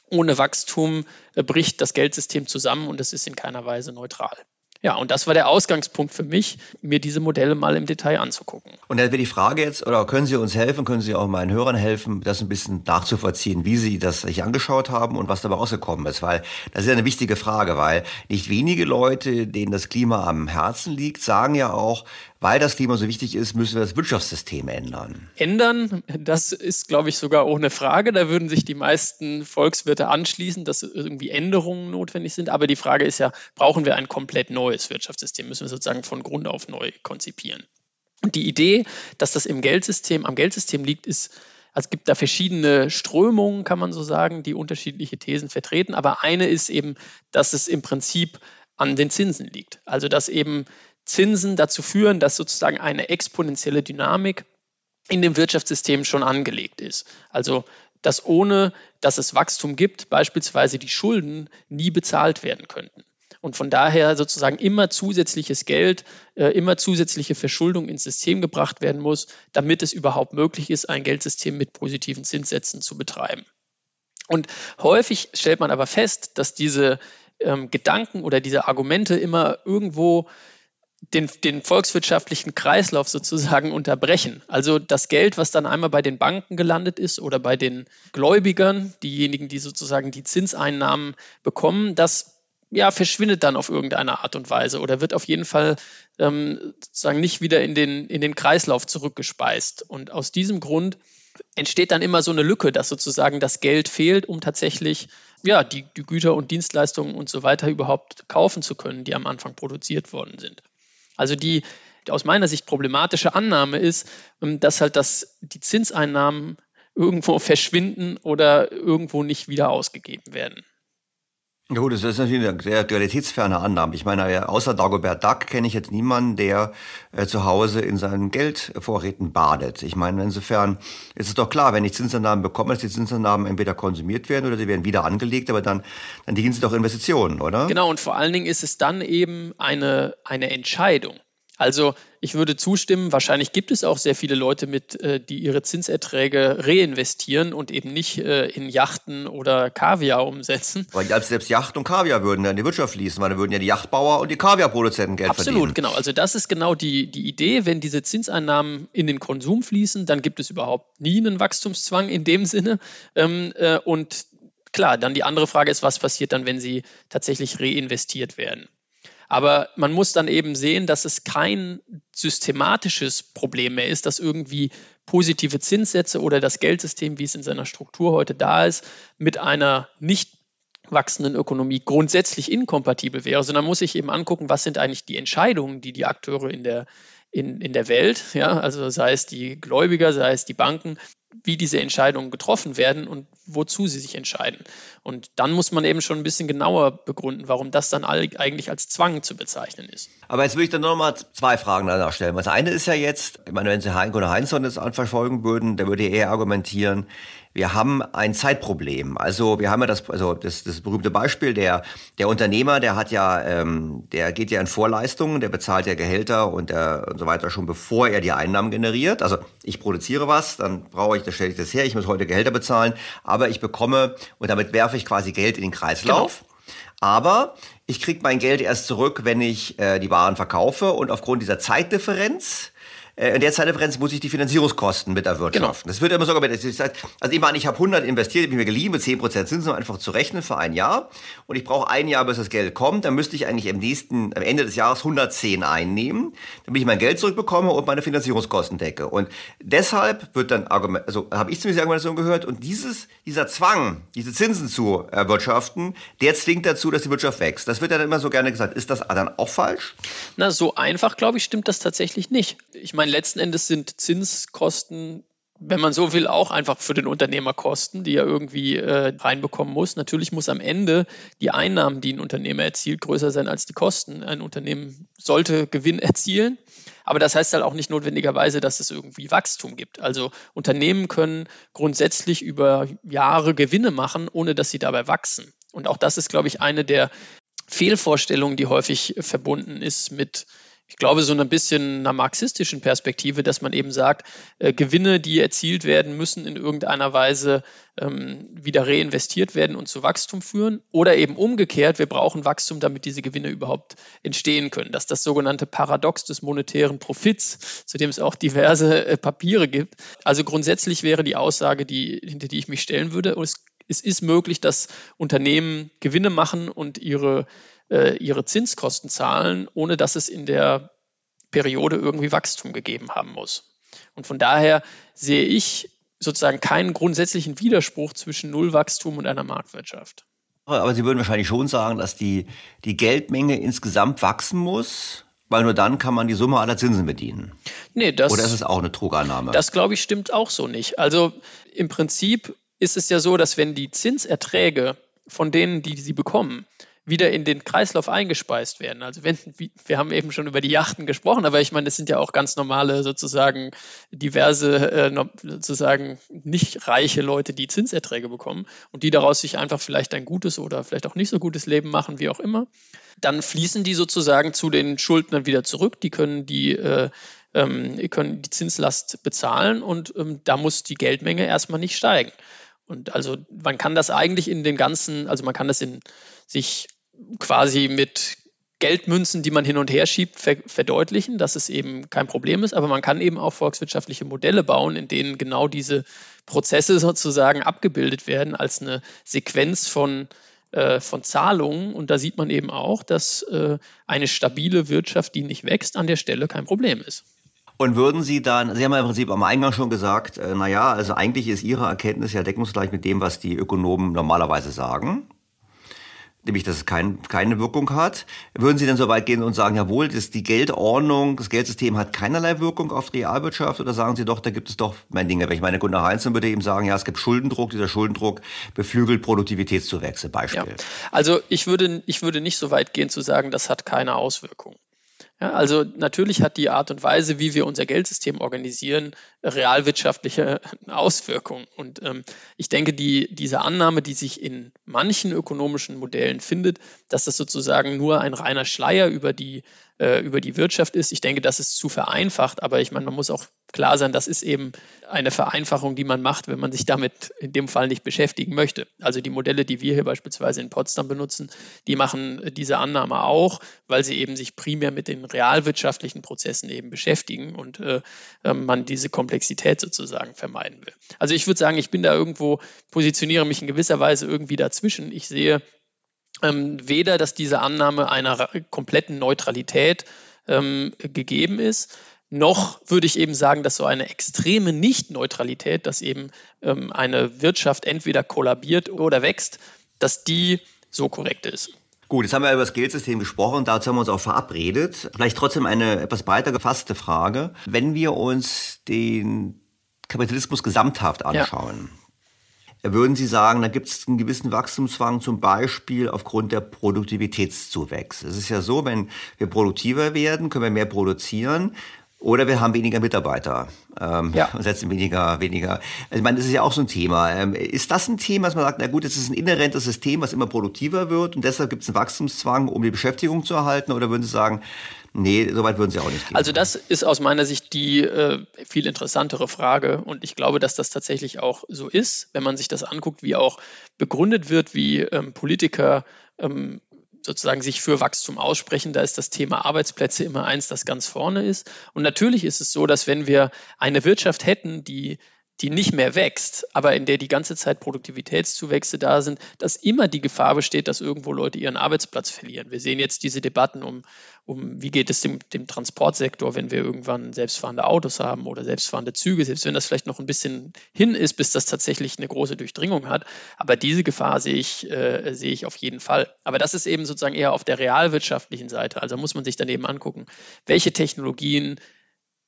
ohne Wachstum äh, bricht das Geldsystem zusammen und es ist in keiner Weise neutral. Ja, und das war der Ausgangspunkt für mich, mir diese Modelle mal im Detail anzugucken.
Und dann wäre die Frage jetzt, oder können Sie uns helfen, können Sie auch meinen Hörern helfen, das ein bisschen nachzuvollziehen, wie Sie das sich angeschaut haben und was dabei rausgekommen ist? Weil das ist ja eine wichtige Frage, weil nicht wenige Leute, denen das Klima am Herzen liegt, sagen ja auch, weil das Klima so wichtig ist, müssen wir das Wirtschaftssystem ändern.
Ändern, das ist, glaube ich, sogar ohne Frage. Da würden sich die meisten Volkswirte anschließen, dass irgendwie Änderungen notwendig sind. Aber die Frage ist ja, brauchen wir ein komplett neues Wirtschaftssystem? Müssen wir sozusagen von Grund auf neu konzipieren? Und die Idee, dass das im Geldsystem, am Geldsystem liegt, ist, also es gibt da verschiedene Strömungen, kann man so sagen, die unterschiedliche Thesen vertreten. Aber eine ist eben, dass es im Prinzip an den Zinsen liegt. Also dass eben Zinsen dazu führen, dass sozusagen eine exponentielle Dynamik in dem Wirtschaftssystem schon angelegt ist. Also dass ohne dass es Wachstum gibt, beispielsweise die Schulden nie bezahlt werden könnten. Und von daher sozusagen immer zusätzliches Geld, äh, immer zusätzliche Verschuldung ins System gebracht werden muss, damit es überhaupt möglich ist, ein Geldsystem mit positiven Zinssätzen zu betreiben. Und häufig stellt man aber fest, dass diese ähm, Gedanken oder diese Argumente immer irgendwo den, den volkswirtschaftlichen Kreislauf sozusagen unterbrechen. Also das Geld, was dann einmal bei den Banken gelandet ist oder bei den Gläubigern, diejenigen, die sozusagen die Zinseinnahmen bekommen, das ja, verschwindet dann auf irgendeine Art und Weise oder wird auf jeden Fall ähm, sozusagen nicht wieder in den, in den Kreislauf zurückgespeist. Und aus diesem Grund entsteht dann immer so eine Lücke, dass sozusagen das Geld fehlt, um tatsächlich ja, die, die Güter und Dienstleistungen und so weiter überhaupt kaufen zu können, die am Anfang produziert worden sind. Also die aus meiner Sicht problematische Annahme ist, ähm, dass halt das, die Zinseinnahmen irgendwo verschwinden oder irgendwo nicht wieder ausgegeben werden.
Ja gut, das ist natürlich eine sehr realitätsferne Annahme. Ich meine, außer Dagobert Duck kenne ich jetzt niemanden, der äh, zu Hause in seinen Geldvorräten badet. Ich meine, insofern ist es doch klar, wenn ich Zinsannahmen bekomme, dass die Zinsannahmen entweder konsumiert werden oder sie werden wieder angelegt, aber dann, dann dienen sie doch Investitionen, oder?
Genau, und vor allen Dingen ist es dann eben eine, eine Entscheidung. Also ich würde zustimmen, wahrscheinlich gibt es auch sehr viele Leute mit, äh, die ihre Zinserträge reinvestieren und eben nicht äh, in Yachten oder Kaviar umsetzen.
Weil selbst Yacht und Kaviar würden dann in die Wirtschaft fließen, weil dann würden ja die Yachtbauer und die Kaviarproduzenten Geld
Absolut,
verdienen.
genau. Also das ist genau die, die Idee. Wenn diese Zinseinnahmen in den Konsum fließen, dann gibt es überhaupt nie einen Wachstumszwang in dem Sinne. Ähm, äh, und klar, dann die andere Frage ist, was passiert dann, wenn sie tatsächlich reinvestiert werden? Aber man muss dann eben sehen, dass es kein systematisches Problem mehr ist, dass irgendwie positive Zinssätze oder das Geldsystem, wie es in seiner Struktur heute da ist, mit einer nicht wachsenden Ökonomie grundsätzlich inkompatibel wäre, sondern muss sich eben angucken, was sind eigentlich die Entscheidungen, die die Akteure in der, in, in der Welt, ja, also sei es die Gläubiger, sei es die Banken, wie diese Entscheidungen getroffen werden und wozu sie sich entscheiden. Und dann muss man eben schon ein bisschen genauer begründen, warum das dann eigentlich als Zwang zu bezeichnen ist.
Aber jetzt würde ich dann noch mal zwei Fragen danach stellen. Das eine ist ja jetzt, ich meine, wenn Sie Heinz oder Heinzson das anverfolgen würden, der würde eher argumentieren, wir haben ein Zeitproblem. Also wir haben ja das, also das, das berühmte Beispiel, der, der Unternehmer, der hat ja, ähm, der geht ja in Vorleistungen, der bezahlt ja Gehälter und, der, und so weiter schon bevor er die Einnahmen generiert. Also ich produziere was, dann brauche ich, da stelle ich das her, ich muss heute Gehälter bezahlen, aber ich bekomme und damit werfe ich quasi Geld in den Kreislauf. Genau. Aber ich kriege mein Geld erst zurück, wenn ich äh, die Waren verkaufe und aufgrund dieser Zeitdifferenz in der Zeitdifferenz muss ich die Finanzierungskosten mit erwirtschaften. Genau. Das wird immer sogar mit, also ich meine, ich habe 100 investiert, ich bin mir geliehen mit 10% Zinsen, um einfach zu rechnen für ein Jahr. Und ich brauche ein Jahr, bis das Geld kommt. Dann müsste ich eigentlich im nächsten, am Ende des Jahres 110 einnehmen, damit ich mein Geld zurückbekomme und meine Finanzierungskosten decke. Und deshalb wird dann also habe ich zumindest die Argumentation gehört. Und dieses, dieser Zwang, diese Zinsen zu erwirtschaften, der zwingt dazu, dass die Wirtschaft wächst. Das wird dann immer so gerne gesagt. Ist das dann auch falsch?
Na, so einfach, glaube ich, stimmt das tatsächlich nicht. Ich meine, meine, letzten Endes sind Zinskosten, wenn man so will, auch einfach für den Unternehmer Kosten, die er irgendwie äh, reinbekommen muss. Natürlich muss am Ende die Einnahmen, die ein Unternehmer erzielt, größer sein als die Kosten. Ein Unternehmen sollte Gewinn erzielen. Aber das heißt halt auch nicht notwendigerweise, dass es irgendwie Wachstum gibt. Also Unternehmen können grundsätzlich über Jahre Gewinne machen, ohne dass sie dabei wachsen. Und auch das ist, glaube ich, eine der Fehlvorstellungen, die häufig verbunden ist mit ich glaube, so ein bisschen einer marxistischen Perspektive, dass man eben sagt, äh, Gewinne, die erzielt werden, müssen in irgendeiner Weise ähm, wieder reinvestiert werden und zu Wachstum führen. Oder eben umgekehrt, wir brauchen Wachstum, damit diese Gewinne überhaupt entstehen können. Dass das sogenannte Paradox des monetären Profits, zu dem es auch diverse äh, Papiere gibt. Also grundsätzlich wäre die Aussage, die, hinter die ich mich stellen würde, es, es ist möglich, dass Unternehmen Gewinne machen und ihre äh, ihre Zinskosten zahlen, ohne dass es in der Periode irgendwie Wachstum gegeben haben muss. Und von daher sehe ich sozusagen keinen grundsätzlichen Widerspruch zwischen Nullwachstum und einer Marktwirtschaft.
Aber Sie würden wahrscheinlich schon sagen, dass die, die Geldmenge insgesamt wachsen muss, weil nur dann kann man die Summe aller Zinsen bedienen.
Nee, das,
Oder ist es auch eine Trugannahme?
Das glaube ich stimmt auch so nicht. Also im Prinzip ist es ja so, dass wenn die Zinserträge von denen, die sie bekommen, wieder in den Kreislauf eingespeist werden. Also wenn, wir haben eben schon über die Yachten gesprochen, aber ich meine, das sind ja auch ganz normale sozusagen diverse äh, sozusagen nicht reiche Leute, die Zinserträge bekommen und die daraus sich einfach vielleicht ein gutes oder vielleicht auch nicht so gutes Leben machen, wie auch immer. Dann fließen die sozusagen zu den Schuldnern wieder zurück. Die können die äh, ähm, können die Zinslast bezahlen und ähm, da muss die Geldmenge erstmal nicht steigen. Und also man kann das eigentlich in den ganzen, also man kann das in sich quasi mit Geldmünzen, die man hin und her schiebt, verdeutlichen, dass es eben kein Problem ist. Aber man kann eben auch volkswirtschaftliche Modelle bauen, in denen genau diese Prozesse sozusagen abgebildet werden als eine Sequenz von, äh, von Zahlungen. Und da sieht man eben auch, dass äh, eine stabile Wirtschaft, die nicht wächst, an der Stelle kein Problem ist.
Und würden Sie dann, Sie haben ja im Prinzip am Eingang schon gesagt, äh, naja, also eigentlich ist Ihre Erkenntnis ja deckungsgleich mit dem, was die Ökonomen normalerweise sagen nämlich dass es kein, keine Wirkung hat. Würden Sie denn so weit gehen und sagen, jawohl, das, die Geldordnung, das Geldsystem hat keinerlei Wirkung auf die Realwirtschaft oder sagen Sie doch, da gibt es doch mein Dinge. Wenn ich meine Gunnar Heinz würde eben sagen, ja, es gibt Schuldendruck, dieser Schuldendruck beflügelt Produktivitätszuwächse, Beispiel. Ja.
Also ich würde, ich würde nicht so weit gehen zu sagen, das hat keine Auswirkung. Ja, also natürlich hat die Art und Weise, wie wir unser Geldsystem organisieren, realwirtschaftliche Auswirkungen. Und ähm, ich denke, die, diese Annahme, die sich in manchen ökonomischen Modellen findet, dass das sozusagen nur ein reiner Schleier über die äh, über die Wirtschaft ist. Ich denke, das ist zu vereinfacht, aber ich meine, man muss auch klar sein, das ist eben eine Vereinfachung, die man macht, wenn man sich damit in dem Fall nicht beschäftigen möchte. Also die Modelle, die wir hier beispielsweise in Potsdam benutzen, die machen diese Annahme auch, weil sie eben sich primär mit den realwirtschaftlichen Prozessen eben beschäftigen und äh, ähm, man diese Komplexität sozusagen vermeiden will. Also ich würde sagen, ich bin da irgendwo, positioniere mich in gewisser Weise irgendwie dazwischen. Ich sehe weder, dass diese Annahme einer kompletten Neutralität ähm, gegeben ist, noch würde ich eben sagen, dass so eine extreme Nicht-Neutralität, dass eben ähm, eine Wirtschaft entweder kollabiert oder wächst, dass die so korrekt ist.
Gut, jetzt haben wir über das Geldsystem gesprochen, dazu haben wir uns auch verabredet. Vielleicht trotzdem eine etwas breiter gefasste Frage. Wenn wir uns den Kapitalismus gesamthaft anschauen, ja würden Sie sagen, da gibt es einen gewissen Wachstumszwang zum Beispiel aufgrund der Produktivitätszuwächse. Es ist ja so, wenn wir produktiver werden, können wir mehr produzieren. Oder wir haben weniger Mitarbeiter ähm, ja. und setzen weniger, weniger. Also ich meine, das ist ja auch so ein Thema. Ähm, ist das ein Thema, dass man sagt, na gut, es ist ein inhärentes System, was immer produktiver wird und deshalb gibt es einen Wachstumszwang, um die Beschäftigung zu erhalten? Oder würden Sie sagen, Nee, soweit würden Sie auch nicht gehen.
Also das ist aus meiner Sicht die äh, viel interessantere Frage und ich glaube, dass das tatsächlich auch so ist, wenn man sich das anguckt, wie auch begründet wird, wie ähm, Politiker ähm, sozusagen sich für Wachstum aussprechen, da ist das Thema Arbeitsplätze immer eins, das ganz vorne ist. Und natürlich ist es so, dass wenn wir eine Wirtschaft hätten, die die nicht mehr wächst, aber in der die ganze Zeit Produktivitätszuwächse da sind, dass immer die Gefahr besteht, dass irgendwo Leute ihren Arbeitsplatz verlieren. Wir sehen jetzt diese Debatten um, um wie geht es dem, dem Transportsektor, wenn wir irgendwann selbstfahrende Autos haben oder selbstfahrende Züge, selbst wenn das vielleicht noch ein bisschen hin ist, bis das tatsächlich eine große Durchdringung hat. Aber diese Gefahr sehe ich, äh, sehe ich auf jeden Fall. Aber das ist eben sozusagen eher auf der realwirtschaftlichen Seite. Also muss man sich dann eben angucken, welche Technologien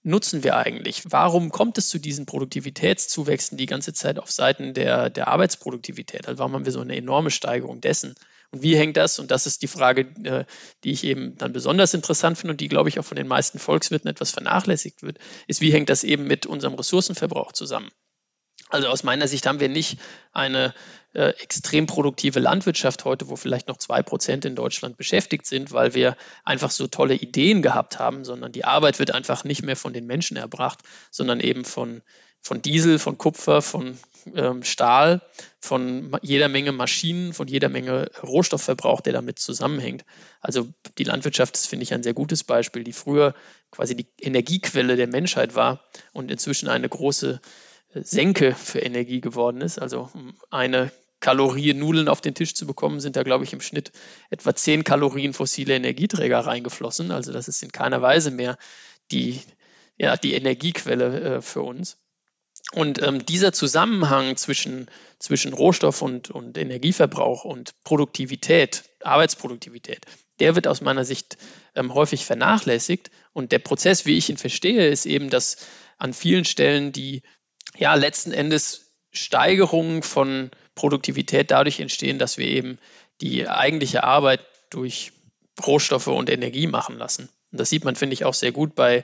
nutzen wir eigentlich? Warum kommt es zu diesen Produktivitätszuwächsen die ganze Zeit auf Seiten der, der Arbeitsproduktivität? Also warum haben wir so eine enorme Steigerung dessen? Und wie hängt das? Und das ist die Frage, äh, die ich eben dann besonders interessant finde und die, glaube ich, auch von den meisten Volkswirten etwas vernachlässigt wird, ist, wie hängt das eben mit unserem Ressourcenverbrauch zusammen? Also aus meiner Sicht haben wir nicht eine äh, extrem produktive Landwirtschaft heute, wo vielleicht noch zwei Prozent in Deutschland beschäftigt sind, weil wir einfach so tolle Ideen gehabt haben, sondern die Arbeit wird einfach nicht mehr von den Menschen erbracht, sondern eben von, von Diesel, von Kupfer, von ähm, Stahl, von jeder Menge Maschinen, von jeder Menge Rohstoffverbrauch, der damit zusammenhängt. Also die Landwirtschaft ist, finde ich, ein sehr gutes Beispiel, die früher quasi die Energiequelle der Menschheit war und inzwischen eine große Senke für Energie geworden ist. Also eine Kalorie Nudeln auf den Tisch zu bekommen, sind da, glaube ich, im Schnitt etwa 10 Kalorien fossile Energieträger reingeflossen. Also das ist in keiner Weise mehr die, ja, die Energiequelle äh, für uns. Und ähm, dieser Zusammenhang zwischen, zwischen Rohstoff und, und Energieverbrauch und Produktivität, Arbeitsproduktivität, der wird aus meiner Sicht ähm, häufig vernachlässigt. Und der Prozess, wie ich ihn verstehe, ist eben, dass an vielen Stellen die ja letzten Endes Steigerungen von Produktivität dadurch entstehen, dass wir eben die eigentliche Arbeit durch Rohstoffe und Energie machen lassen. Und das sieht man, finde ich, auch sehr gut bei,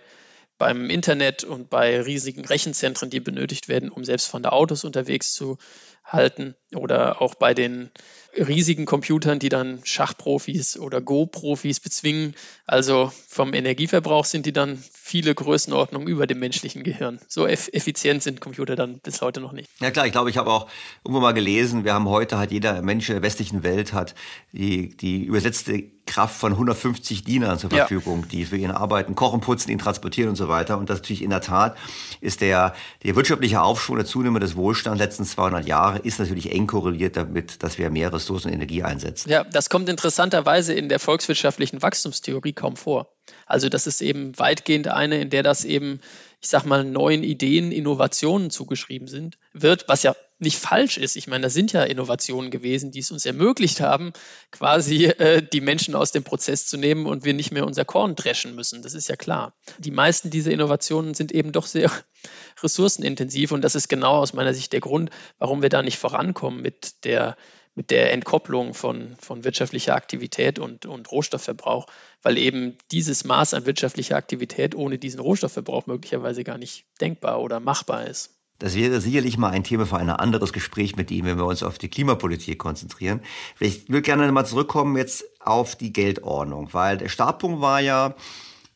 beim Internet und bei riesigen Rechenzentren, die benötigt werden, um selbst von der Autos unterwegs zu halten oder auch bei den riesigen Computern, die dann Schachprofis oder Go-Profis bezwingen. Also vom Energieverbrauch sind die dann viele Größenordnungen über dem menschlichen Gehirn. So eff effizient sind Computer dann bis heute noch nicht.
Ja klar, ich glaube, ich habe auch irgendwo mal gelesen, wir haben heute, hat jeder Mensch in der westlichen Welt hat die, die übersetzte Kraft von 150 Dienern zur Verfügung, ja. die für ihn arbeiten, kochen, putzen, ihn transportieren und so weiter. Und das natürlich in der Tat ist der, der wirtschaftliche Aufschwung, der Zunahme des Wohlstands der letzten 200 Jahre ist natürlich eng korreliert damit, dass wir mehr Ressourcen und Energie einsetzen.
Ja, das kommt interessanterweise in der volkswirtschaftlichen Wachstumstheorie kaum vor. Also das ist eben weitgehend eine, in der das eben, ich sag mal, neuen Ideen, Innovationen zugeschrieben sind, wird, was ja nicht falsch ist. Ich meine, das sind ja Innovationen gewesen, die es uns ermöglicht haben, quasi äh, die Menschen aus dem Prozess zu nehmen und wir nicht mehr unser Korn dreschen müssen. Das ist ja klar. Die meisten dieser Innovationen sind eben doch sehr ressourcenintensiv und das ist genau aus meiner Sicht der Grund, warum wir da nicht vorankommen mit der mit der Entkopplung von, von wirtschaftlicher Aktivität und, und Rohstoffverbrauch, weil eben dieses Maß an wirtschaftlicher Aktivität ohne diesen Rohstoffverbrauch möglicherweise gar nicht denkbar oder machbar ist.
Das wäre sicherlich mal ein Thema für ein anderes Gespräch mit ihm, wenn wir uns auf die Klimapolitik konzentrieren. Ich würde gerne mal zurückkommen jetzt auf die Geldordnung, weil der Startpunkt war ja,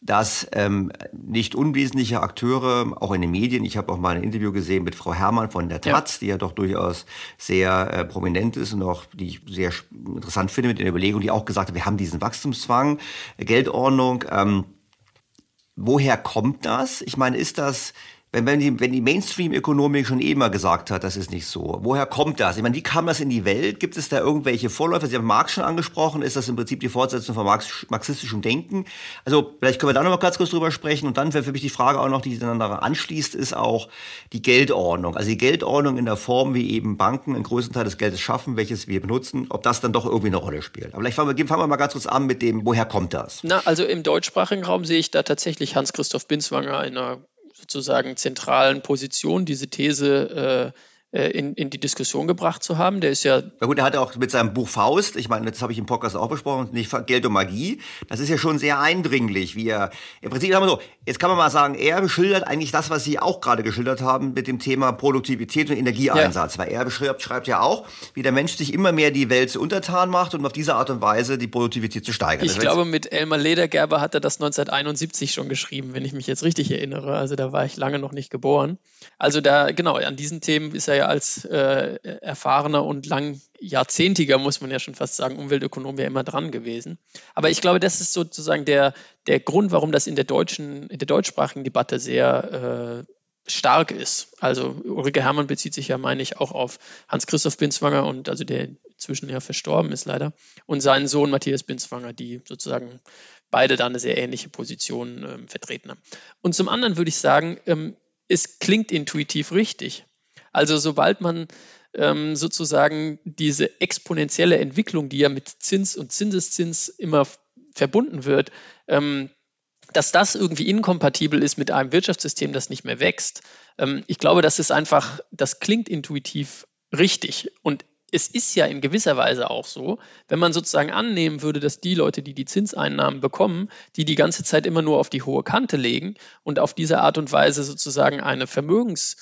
dass ähm, nicht unwesentliche Akteure, auch in den Medien, ich habe auch mal ein Interview gesehen mit Frau Herrmann von der Taz, ja. die ja doch durchaus sehr äh, prominent ist und auch die ich sehr interessant finde mit den Überlegungen, die auch gesagt hat, wir haben diesen Wachstumszwang, Geldordnung. Ähm, woher kommt das? Ich meine, ist das wenn, wenn die, wenn die Mainstream-Ökonomik schon eh mal gesagt hat, das ist nicht so, woher kommt das? Ich meine, wie kam das in die Welt? Gibt es da irgendwelche Vorläufer? Sie haben Marx schon angesprochen. Ist das im Prinzip die Fortsetzung von Marx, marxistischem Denken? Also vielleicht können wir da noch mal ganz kurz drüber sprechen. Und dann wäre für mich die Frage auch noch, die dann daran anschließt, ist auch die Geldordnung. Also die Geldordnung in der Form, wie eben Banken einen größten Teil des Geldes schaffen, welches wir benutzen, ob das dann doch irgendwie eine Rolle spielt. Aber vielleicht fangen wir, fangen wir mal ganz kurz an mit dem, woher kommt das?
Na, also im deutschsprachigen Raum sehe ich da tatsächlich Hans-Christoph Binswanger in einer sozusagen zentralen Position diese These äh, in, in die Diskussion gebracht zu haben. Der ist ja.
Na gut, er hat auch mit seinem Buch Faust, ich meine, das habe ich im Podcast auch besprochen, nicht Geld und Magie, das ist ja schon sehr eindringlich, wie er, im Prinzip haben wir so, jetzt kann man mal sagen, er beschildert eigentlich das, was Sie auch gerade geschildert haben mit dem Thema Produktivität und Energieeinsatz, ja. weil er beschreibt, schreibt ja auch, wie der Mensch sich immer mehr die Welt zu untertan macht um auf diese Art und Weise die Produktivität zu steigern.
Ich glaube, mit Elmar Ledergerber hat er das 1971 schon geschrieben, wenn ich mich jetzt richtig erinnere. Also da war ich lange noch nicht geboren. Also da, genau, an diesen Themen ist er ja als äh, erfahrener und langjahrzehentiger, muss man ja schon fast sagen, Umweltökonom ja immer dran gewesen. Aber ich glaube, das ist sozusagen der, der Grund, warum das in der deutschen, in der deutschsprachigen Debatte sehr äh, stark ist. Also Ulrike Hermann bezieht sich ja, meine ich, auch auf Hans-Christoph Binswanger und also der inzwischen ja verstorben ist leider und seinen Sohn Matthias Binswanger, die sozusagen beide da eine sehr ähnliche Position äh, vertreten haben. Und zum anderen würde ich sagen, ähm, es klingt intuitiv richtig. Also sobald man ähm, sozusagen diese exponentielle Entwicklung, die ja mit Zins und Zinseszins immer verbunden wird, ähm, dass das irgendwie inkompatibel ist mit einem Wirtschaftssystem, das nicht mehr wächst. Ähm, ich glaube, das ist einfach, das klingt intuitiv richtig. Und es ist ja in gewisser Weise auch so, wenn man sozusagen annehmen würde, dass die Leute, die die Zinseinnahmen bekommen, die die ganze Zeit immer nur auf die hohe Kante legen und auf diese Art und Weise sozusagen eine Vermögens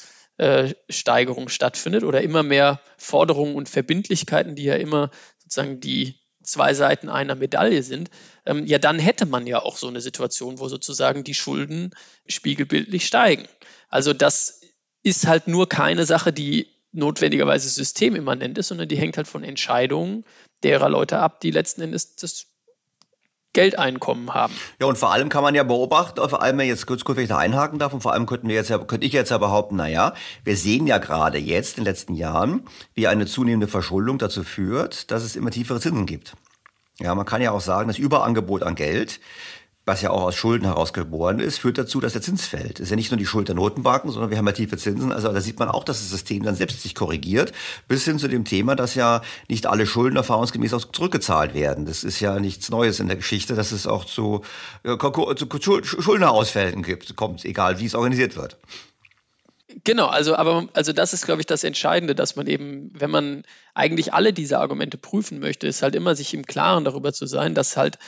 Steigerung stattfindet oder immer mehr Forderungen und Verbindlichkeiten, die ja immer sozusagen die zwei Seiten einer Medaille sind, ähm, ja, dann hätte man ja auch so eine Situation, wo sozusagen die Schulden spiegelbildlich steigen. Also das ist halt nur keine Sache, die notwendigerweise systemimmanent ist, sondern die hängt halt von Entscheidungen derer Leute ab, die letzten Endes das Geldeinkommen haben.
Ja, und vor allem kann man ja beobachten, vor allem, jetzt kurz, kurz wenn ich da einhaken darf, und vor allem könnten wir jetzt ja, könnte ich jetzt ja behaupten, naja, wir sehen ja gerade jetzt in den letzten Jahren, wie eine zunehmende Verschuldung dazu führt, dass es immer tiefere Zinsen gibt. Ja, man kann ja auch sagen, das Überangebot an Geld was ja auch aus Schulden herausgeboren ist, führt dazu, dass der Zins fällt. Das ist ja nicht nur die Schuld der Notenbanken, sondern wir haben ja tiefe Zinsen. Also da sieht man auch, dass das System dann selbst sich korrigiert, bis hin zu dem Thema, dass ja nicht alle Schulden erfahrungsgemäß auch zurückgezahlt werden. Das ist ja nichts Neues in der Geschichte, dass es auch zu, äh, zu Schuldenausfällen gibt, kommt, egal wie es organisiert wird.
Genau, also aber also das ist, glaube ich, das Entscheidende, dass man eben, wenn man eigentlich alle diese Argumente prüfen möchte, ist halt immer sich im Klaren darüber zu sein, dass halt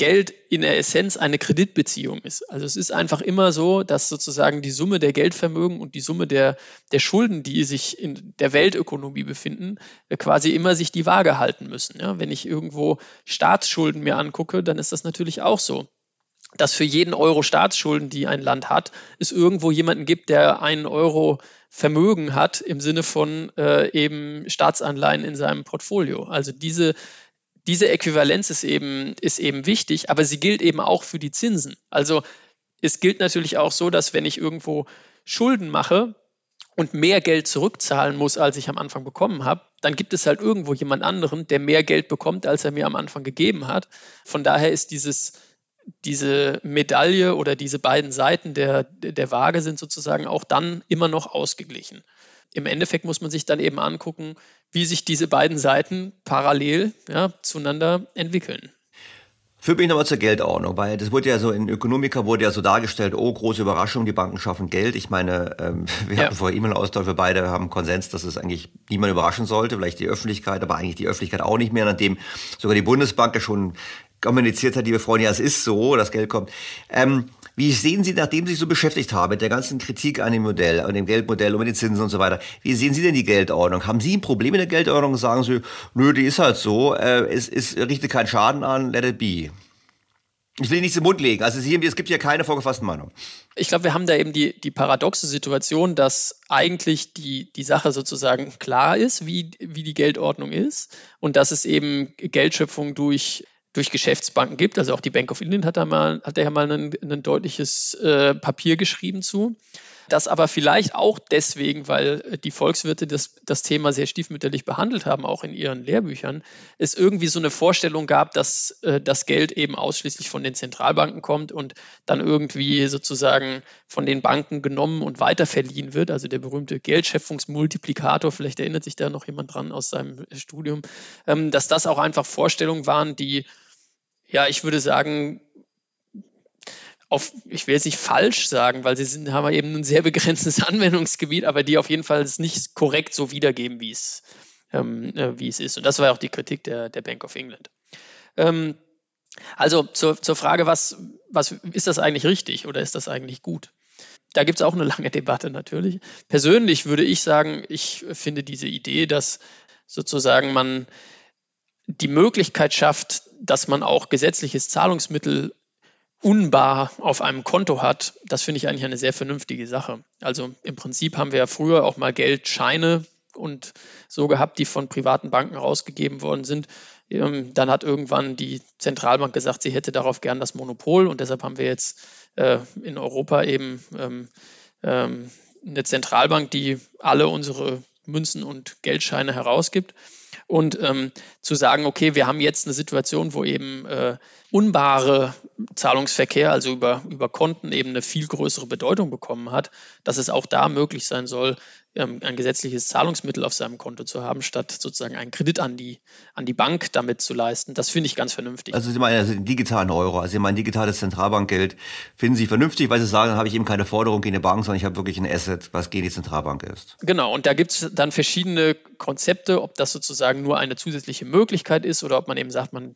Geld in der Essenz eine Kreditbeziehung ist. Also es ist einfach immer so, dass sozusagen die Summe der Geldvermögen und die Summe der, der Schulden, die sich in der Weltökonomie befinden, äh, quasi immer sich die Waage halten müssen. Ja, wenn ich irgendwo Staatsschulden mir angucke, dann ist das natürlich auch so dass für jeden Euro Staatsschulden, die ein Land hat, es irgendwo jemanden gibt, der einen Euro Vermögen hat im Sinne von äh, eben Staatsanleihen in seinem Portfolio. Also diese, diese Äquivalenz ist eben, ist eben wichtig, aber sie gilt eben auch für die Zinsen. Also es gilt natürlich auch so, dass wenn ich irgendwo Schulden mache und mehr Geld zurückzahlen muss, als ich am Anfang bekommen habe, dann gibt es halt irgendwo jemand anderen, der mehr Geld bekommt, als er mir am Anfang gegeben hat. Von daher ist dieses diese Medaille oder diese beiden Seiten der, der Waage sind sozusagen auch dann immer noch ausgeglichen. Im Endeffekt muss man sich dann eben angucken, wie sich diese beiden Seiten parallel ja, zueinander entwickeln.
Führt mich nochmal zur Geldordnung, weil das wurde ja so in Ökonomiker wurde ja so dargestellt, oh, große Überraschung, die Banken schaffen Geld. Ich meine, ähm, wir ja. hatten vorher E-Mail-Austausch, wir beide haben Konsens, dass es eigentlich niemand überraschen sollte, vielleicht die Öffentlichkeit, aber eigentlich die Öffentlichkeit auch nicht mehr, nachdem sogar die Bundesbank ja schon kommuniziert hat, liebe Freunde, ja, es ist so, das Geld kommt. Ähm, wie sehen Sie, nachdem Sie sich so beschäftigt haben mit der ganzen Kritik an dem Modell, an dem Geldmodell und mit den Zinsen und so weiter, wie sehen Sie denn die Geldordnung? Haben Sie ein Problem mit der Geldordnung? Sagen Sie, nö, die ist halt so, äh, es, es richtet keinen Schaden an, let it be. Ich will nichts im Mund legen. Also Sie, es gibt hier keine vorgefassten Meinung.
Ich glaube, wir haben da eben die, die paradoxe Situation, dass eigentlich die, die Sache sozusagen klar ist, wie, wie die Geldordnung ist und dass es eben Geldschöpfung durch durch Geschäftsbanken gibt. Also auch die Bank of England hat da mal, hat da ja mal ein, deutliches äh, Papier geschrieben zu. Das aber vielleicht auch deswegen, weil die Volkswirte das, das Thema sehr stiefmütterlich behandelt haben, auch in ihren Lehrbüchern, es irgendwie so eine Vorstellung gab, dass äh, das Geld eben ausschließlich von den Zentralbanken kommt und dann irgendwie sozusagen von den Banken genommen und weiterverliehen wird. Also der berühmte Geldschöpfungsmultiplikator, vielleicht erinnert sich da noch jemand dran aus seinem Studium, ähm, dass das auch einfach Vorstellungen waren, die ja, ich würde sagen, auf, ich will jetzt nicht falsch sagen, weil sie sind, haben eben ein sehr begrenztes Anwendungsgebiet, aber die auf jeden Fall es nicht korrekt so wiedergeben, wie es, ähm, äh, wie es ist. Und das war auch die Kritik der, der Bank of England. Ähm, also zur, zur Frage, was, was ist das eigentlich richtig oder ist das eigentlich gut? Da gibt es auch eine lange Debatte natürlich. Persönlich würde ich sagen, ich finde diese Idee, dass sozusagen man die Möglichkeit schafft, dass man auch gesetzliches Zahlungsmittel unbar auf einem Konto hat, das finde ich eigentlich eine sehr vernünftige Sache. Also im Prinzip haben wir ja früher auch mal Geldscheine und so gehabt, die von privaten Banken rausgegeben worden sind. Ähm, dann hat irgendwann die Zentralbank gesagt, sie hätte darauf gern das Monopol und deshalb haben wir jetzt äh, in Europa eben ähm, ähm, eine Zentralbank, die alle unsere Münzen und Geldscheine herausgibt. Und ähm, zu sagen, okay, wir haben jetzt eine Situation, wo eben äh, unbare Zahlungsverkehr, also über, über Konten, eben eine viel größere Bedeutung bekommen hat, dass es auch da möglich sein soll, ähm, ein gesetzliches Zahlungsmittel auf seinem Konto zu haben, statt sozusagen einen Kredit an die, an die Bank damit zu leisten. Das finde ich ganz vernünftig.
Also Sie meinen also den digitalen Euro, also Sie meinen digitales Zentralbankgeld, finden Sie vernünftig, weil Sie sagen, dann habe ich eben keine Forderung gegen eine Bank, sondern ich habe wirklich ein Asset, was gegen die Zentralbank ist.
Genau, und da gibt es dann verschiedene Konzepte, ob das sozusagen nur eine zusätzliche Möglichkeit ist oder ob man eben sagt, man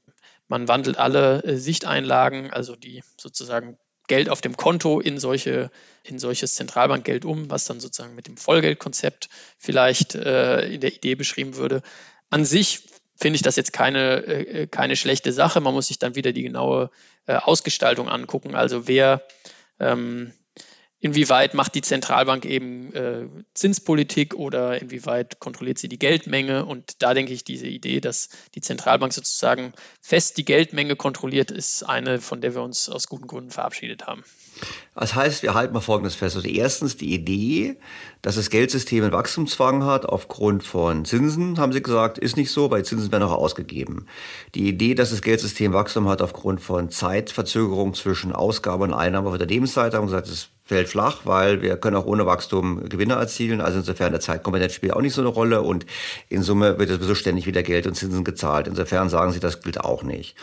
man wandelt alle äh, Sichteinlagen, also die sozusagen Geld auf dem Konto in solche in solches Zentralbankgeld um, was dann sozusagen mit dem Vollgeldkonzept vielleicht äh, in der Idee beschrieben würde. An sich finde ich das jetzt keine, äh, keine schlechte Sache. Man muss sich dann wieder die genaue äh, Ausgestaltung angucken. Also wer ähm, inwieweit macht die Zentralbank eben äh, Zinspolitik oder inwieweit kontrolliert sie die Geldmenge. Und da denke ich, diese Idee, dass die Zentralbank sozusagen fest die Geldmenge kontrolliert, ist eine, von der wir uns aus guten Gründen verabschiedet haben.
Das heißt, wir halten mal Folgendes fest. Also erstens die Idee, dass das Geldsystem einen Wachstumszwang hat aufgrund von Zinsen, haben Sie gesagt, ist nicht so, weil Zinsen werden auch ausgegeben. Die Idee, dass das Geldsystem Wachstum hat aufgrund von Zeitverzögerung zwischen Ausgabe und Einnahme auf der Lebensseite, haben Sie gesagt, das fällt flach, weil wir können auch ohne Wachstum Gewinne erzielen. Also insofern der Zeitkomponent spielt auch nicht so eine Rolle und in Summe wird sowieso ständig wieder Geld und Zinsen gezahlt. Insofern sagen sie, das gilt auch nicht.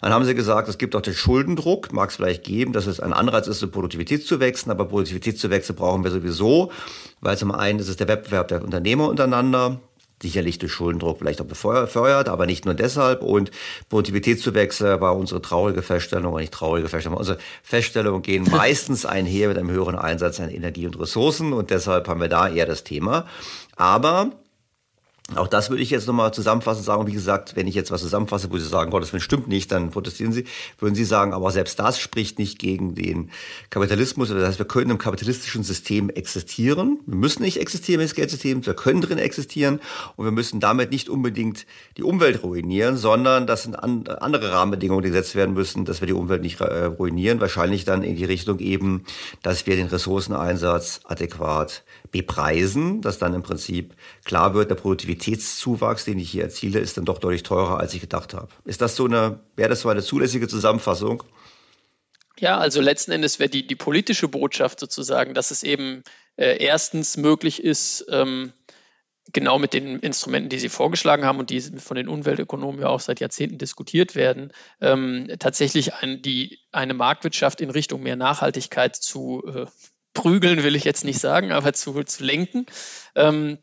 Dann haben sie gesagt, es gibt auch den Schuldendruck, mag es vielleicht geben, dass es ein Anreiz ist, Produktivität zu wechseln, aber Produktivitätszuwächse brauchen wir sowieso, weil zum einen ist es der Wettbewerb der Unternehmer untereinander, sicherlich durch Schuldendruck vielleicht auch befeuert, aber nicht nur deshalb. Und Produktivitätszuwächse war unsere traurige Feststellung, oder nicht traurige Feststellung, unsere Feststellungen gehen meistens einher mit einem höheren Einsatz an Energie und Ressourcen und deshalb haben wir da eher das Thema. Aber auch das würde ich jetzt nochmal zusammenfassen sagen. Wie gesagt, wenn ich jetzt was zusammenfasse, wo Sie sagen, Gott, das stimmt nicht, dann protestieren Sie, würden Sie sagen, aber selbst das spricht nicht gegen den Kapitalismus. Das heißt, wir können im kapitalistischen System existieren. Wir müssen nicht existieren im Geldsystem, wir können drin existieren und wir müssen damit nicht unbedingt die Umwelt ruinieren, sondern das sind andere Rahmenbedingungen, die gesetzt werden müssen, dass wir die Umwelt nicht äh, ruinieren. Wahrscheinlich dann in die Richtung eben, dass wir den Ressourceneinsatz adäquat bepreisen, dass dann im Prinzip klar wird, der Produktivitätszuwachs, den ich hier erziele, ist dann doch deutlich teurer, als ich gedacht habe. Ist das so eine, wäre das so eine zulässige Zusammenfassung?
Ja, also letzten Endes wäre die, die politische Botschaft sozusagen, dass es eben äh, erstens möglich ist, ähm, genau mit den Instrumenten, die Sie vorgeschlagen haben und die von den Umweltökonomen ja auch seit Jahrzehnten diskutiert werden, ähm, tatsächlich ein, die, eine Marktwirtschaft in Richtung mehr Nachhaltigkeit zu äh, prügeln will ich jetzt nicht sagen, aber zu, zu lenken. Ähm,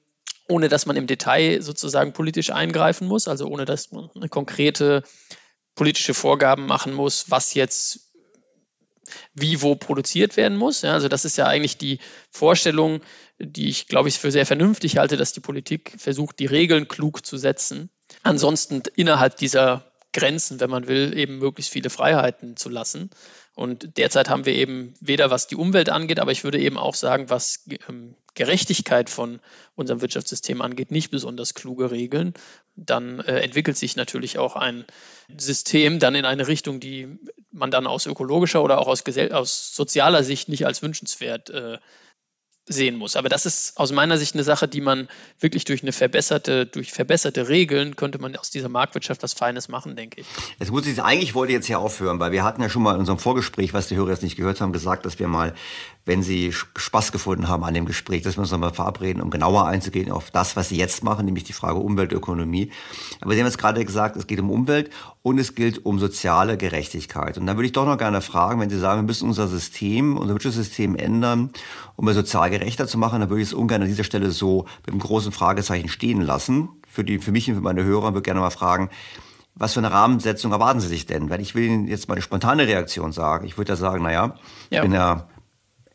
ohne dass man im Detail sozusagen politisch eingreifen muss, also ohne dass man eine konkrete politische Vorgaben machen muss, was jetzt wie wo produziert werden muss. Ja, also das ist ja eigentlich die Vorstellung, die ich, glaube ich, für sehr vernünftig halte, dass die Politik versucht, die Regeln klug zu setzen. Ansonsten innerhalb dieser Grenzen, wenn man will, eben möglichst viele Freiheiten zu lassen. Und derzeit haben wir eben weder was die Umwelt angeht, aber ich würde eben auch sagen, was ähm, Gerechtigkeit von unserem Wirtschaftssystem angeht, nicht besonders kluge Regeln. Dann äh, entwickelt sich natürlich auch ein System dann in eine Richtung, die man dann aus ökologischer oder auch aus, aus sozialer Sicht nicht als wünschenswert äh, sehen muss. Aber das ist aus meiner Sicht eine Sache, die man wirklich durch eine verbesserte, durch verbesserte Regeln könnte man aus dieser Marktwirtschaft was Feines machen, denke ich.
Jetzt muss ich, eigentlich wollte ich jetzt hier aufhören, weil wir hatten ja schon mal in unserem Vorgespräch, was die Hörer jetzt nicht gehört haben, gesagt, dass wir mal wenn Sie Spaß gefunden haben an dem Gespräch, dass wir uns nochmal verabreden, um genauer einzugehen auf das, was Sie jetzt machen, nämlich die Frage Umweltökonomie. Aber Sie haben jetzt gerade gesagt, es geht um Umwelt und es gilt um soziale Gerechtigkeit. Und da würde ich doch noch gerne fragen, wenn Sie sagen, wir müssen unser System, unser Wirtschaftssystem ändern, um es sozial gerechter zu machen, dann würde ich es ungern an dieser Stelle so mit einem großen Fragezeichen stehen lassen. Für, die, für mich und für meine Hörer würde ich gerne mal fragen, was für eine Rahmensetzung erwarten Sie sich denn? Weil ich will Ihnen jetzt mal eine spontane Reaktion sagen. Ich würde ja sagen, naja, ich bin ja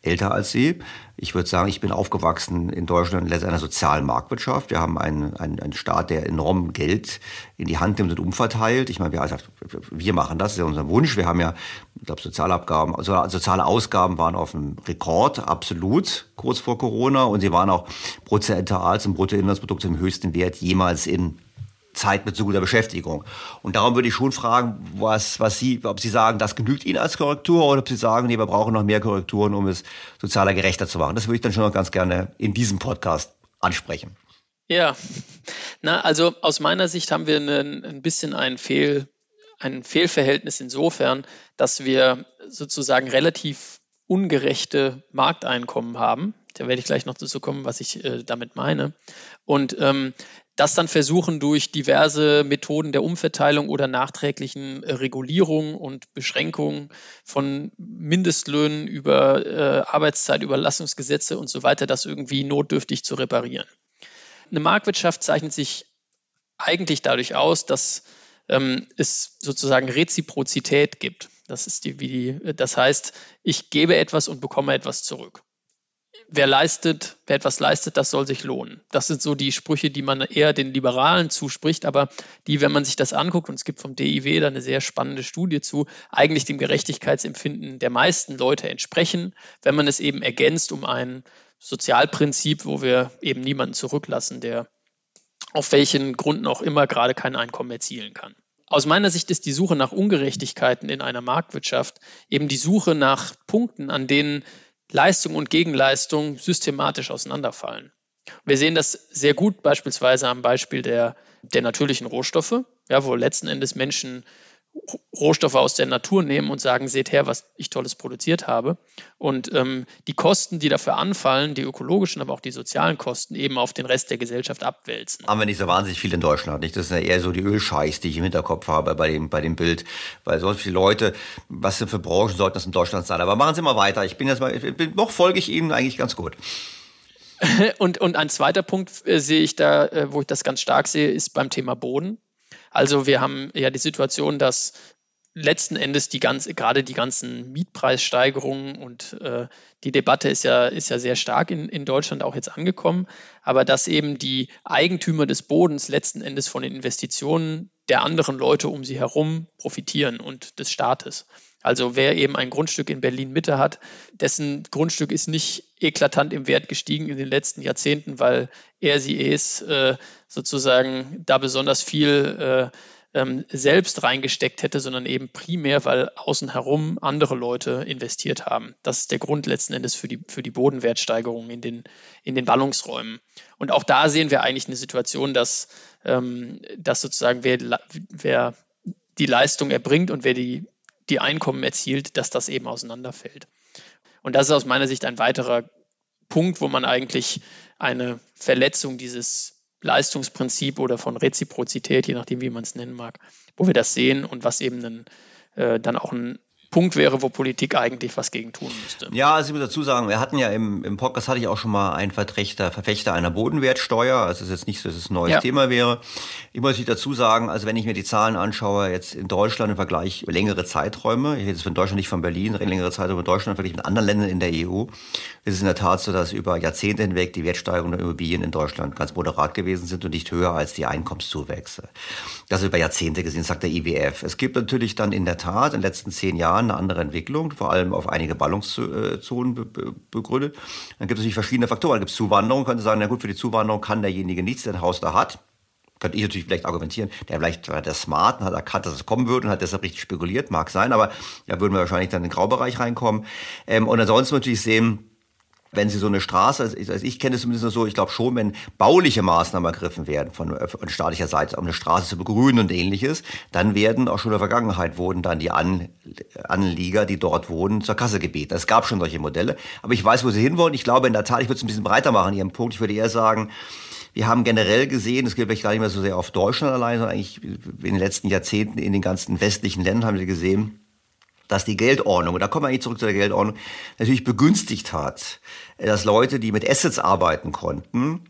älter als Sie. Ich würde sagen, ich bin aufgewachsen in Deutschland in einer sozialen Marktwirtschaft. Wir haben einen, einen, einen Staat, der enorm Geld in die Hand nimmt und umverteilt. Ich meine, wir, also, wir machen das, das ist ja unser Wunsch. Wir haben ja, ich glaube, Sozialabgaben, also soziale Ausgaben waren auf einem Rekord, absolut, kurz vor Corona. Und sie waren auch prozentual zum Bruttoinlandsprodukt im höchsten Wert jemals in Zeit mit so guter Beschäftigung. Und darum würde ich schon fragen, was, was Sie, ob Sie sagen, das genügt Ihnen als Korrektur oder ob Sie sagen, nee, wir brauchen noch mehr Korrekturen, um es sozialer gerechter zu machen. Das würde ich dann schon noch ganz gerne in diesem Podcast ansprechen.
Ja, na, also aus meiner Sicht haben wir einen, ein bisschen ein, Fehl, ein Fehlverhältnis insofern, dass wir sozusagen relativ ungerechte Markteinkommen haben. Da werde ich gleich noch dazu kommen, was ich äh, damit meine. Und ähm, das dann versuchen durch diverse Methoden der Umverteilung oder nachträglichen äh, Regulierung und Beschränkung von Mindestlöhnen über äh, Arbeitszeitüberlassungsgesetze und so weiter, das irgendwie notdürftig zu reparieren. Eine Marktwirtschaft zeichnet sich eigentlich dadurch aus, dass ähm, es sozusagen Reziprozität gibt. Das ist die, wie die, das heißt, ich gebe etwas und bekomme etwas zurück wer leistet, wer etwas leistet, das soll sich lohnen. Das sind so die Sprüche, die man eher den Liberalen zuspricht, aber die, wenn man sich das anguckt, und es gibt vom DIW da eine sehr spannende Studie zu, eigentlich dem Gerechtigkeitsempfinden der meisten Leute entsprechen, wenn man es eben ergänzt um ein Sozialprinzip, wo wir eben niemanden zurücklassen, der auf welchen Gründen auch immer gerade kein Einkommen erzielen kann. Aus meiner Sicht ist die Suche nach Ungerechtigkeiten in einer Marktwirtschaft eben die Suche nach Punkten, an denen Leistung und Gegenleistung systematisch auseinanderfallen. Wir sehen das sehr gut beispielsweise am Beispiel der, der natürlichen Rohstoffe, ja, wo letzten Endes Menschen Rohstoffe aus der Natur nehmen und sagen, seht her, was ich Tolles produziert habe. Und ähm, die Kosten, die dafür anfallen, die ökologischen, aber auch die sozialen Kosten, eben auf den Rest der Gesellschaft abwälzen.
Haben wir nicht so wahnsinnig viel in Deutschland, nicht? Das sind ja eher so die Ölscheichs, die ich im Hinterkopf habe bei dem, bei dem Bild. Weil so viele Leute, was für Branchen sollten das in Deutschland sein? Aber machen Sie mal weiter. Ich bin jetzt mal, bin, noch folge ich Ihnen eigentlich ganz gut.
und, und ein zweiter Punkt äh, sehe ich da, äh, wo ich das ganz stark sehe, ist beim Thema Boden. Also wir haben ja die Situation, dass letzten Endes die ganze, gerade die ganzen Mietpreissteigerungen und äh, die Debatte ist ja, ist ja sehr stark in, in Deutschland auch jetzt angekommen, aber dass eben die Eigentümer des Bodens letzten Endes von den Investitionen der anderen Leute um sie herum profitieren und des Staates. Also wer eben ein Grundstück in Berlin Mitte hat, dessen Grundstück ist nicht eklatant im Wert gestiegen in den letzten Jahrzehnten, weil er sie es äh, sozusagen da besonders viel äh, ähm, selbst reingesteckt hätte, sondern eben primär, weil außen herum andere Leute investiert haben. Das ist der Grund letzten Endes für die, für die Bodenwertsteigerung in den, in den Ballungsräumen. Und auch da sehen wir eigentlich eine Situation, dass, ähm, dass sozusagen wer, wer die Leistung erbringt und wer die, die Einkommen erzielt, dass das eben auseinanderfällt. Und das ist aus meiner Sicht ein weiterer Punkt, wo man eigentlich eine Verletzung dieses Leistungsprinzip oder von Reziprozität, je nachdem, wie man es nennen mag, wo wir das sehen und was eben ein, äh, dann auch ein Punkt wäre, wo Politik eigentlich was gegen tun müsste.
Ja, also ich muss dazu sagen, wir hatten ja im, im Podcast hatte ich auch schon mal einen Vertreter, Verfechter einer Bodenwertsteuer. Also es ist jetzt nicht so, dass es ein neues ja. Thema wäre. Ich muss dazu sagen, also wenn ich mir die Zahlen anschaue, jetzt in Deutschland im Vergleich längere Zeiträume, ich rede jetzt von Deutschland nicht von Berlin, längere Zeiträume in Deutschland verglichen mit anderen Ländern in der EU, ist es in der Tat so, dass über Jahrzehnte hinweg die Wertsteigerungen der Immobilien in Deutschland ganz moderat gewesen sind und nicht höher als die Einkommenszuwächse. Das ist über Jahrzehnte gesehen, sagt der IWF. Es gibt natürlich dann in der Tat in den letzten zehn Jahren eine andere Entwicklung, vor allem auf einige Ballungszonen begründet. Dann gibt es natürlich verschiedene Faktoren. Dann gibt es Zuwanderung, könnte sagen, na gut, für die Zuwanderung kann derjenige nichts, der ein Haus da hat. Könnte ich natürlich vielleicht argumentieren, der vielleicht war der smart und hat erkannt, dass es kommen würde und hat deshalb richtig spekuliert, mag sein, aber da würden wir wahrscheinlich dann in den Graubereich reinkommen. Ähm, und ansonsten natürlich sehen, wenn Sie so eine Straße, also ich, also kenne es zumindest so, ich glaube schon, wenn bauliche Maßnahmen ergriffen werden von, äh, von staatlicher Seite, um eine Straße zu begrünen und ähnliches, dann werden auch schon in der Vergangenheit wurden dann die An, Anlieger, die dort wohnen, zur Kasse gebeten. Es gab schon solche Modelle. Aber ich weiß, wo Sie hinwollen. Ich glaube in der Tat, ich würde es ein bisschen breiter machen, Ihren Punkt. Ich würde eher sagen, wir haben generell gesehen, es gilt vielleicht gar nicht mehr so sehr auf Deutschland allein, sondern eigentlich in den letzten Jahrzehnten in den ganzen westlichen Ländern haben wir gesehen, dass die Geldordnung, und da kommen wir eigentlich zurück zu der Geldordnung, natürlich begünstigt hat, dass Leute, die mit Assets arbeiten konnten,